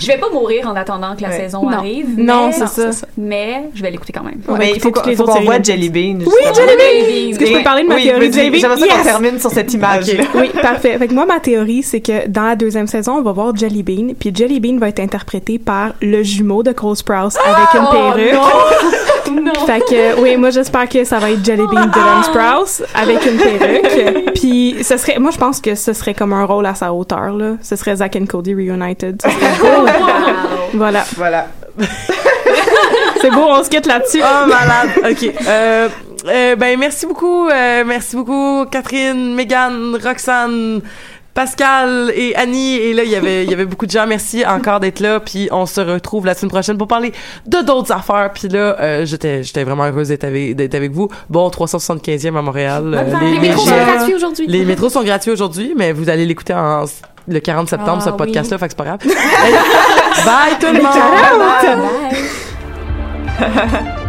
[SPEAKER 4] Je vais pas mourir en attendant que la
[SPEAKER 3] Ouais.
[SPEAKER 4] saison
[SPEAKER 7] Non.
[SPEAKER 4] arrive.
[SPEAKER 6] Non,
[SPEAKER 4] mais-
[SPEAKER 6] c'est ça.
[SPEAKER 4] Mais je vais l'écouter quand même.
[SPEAKER 3] Mais il faut qu'on voit. Jelly Bean.
[SPEAKER 4] Oui. Jelly Bean!
[SPEAKER 6] Est-ce que je peux parler de ma
[SPEAKER 3] oui,
[SPEAKER 6] théorie Jelly Bean?
[SPEAKER 3] J'aimerais ça qu'on termine sur cette image.
[SPEAKER 6] Oui, parfait. Fait que moi, ma théorie, c'est que dans la deuxième saison, on va voir Jelly Bean, puis Jelly Bean va être interprété par le jumeau de Cole Sprouse avec une perruque. Fait que, oui, moi, j'espère que ça va être Jelly Bean Dylan Sprouse avec une perruque. Puis, ce serait, moi, je pense que ce serait comme un rôle à sa hauteur, là. Ce serait Zack and Cody Reunited. Ce serait beau. Voilà.
[SPEAKER 3] Voilà.
[SPEAKER 6] C'est beau, on se quitte là-dessus.
[SPEAKER 2] Oh, malade. OK. Euh, euh, ben, merci beaucoup. euh, merci beaucoup, Catherine, Megan, Roxane, Pascal et Annie. Et là, il y avait, il y avait beaucoup de gens. Merci encore d'être là. Puis on se retrouve la semaine prochaine pour parler de d'autres affaires. Puis là, euh, j'étais, j'étais vraiment heureuse d'être avec, d'être avec vous. Bon, 375e à Montréal. Euh,
[SPEAKER 7] Les métros sont
[SPEAKER 2] les-
[SPEAKER 7] gratuits aujourd'hui.
[SPEAKER 2] les métros sont gratuits aujourd'hui, mais vous allez l'écouter en le 40 septembre,
[SPEAKER 7] Ah,
[SPEAKER 2] ce
[SPEAKER 7] oui.
[SPEAKER 2] podcast-là, fait que c'est pas grave. Bye tout le monde!
[SPEAKER 4] Bye.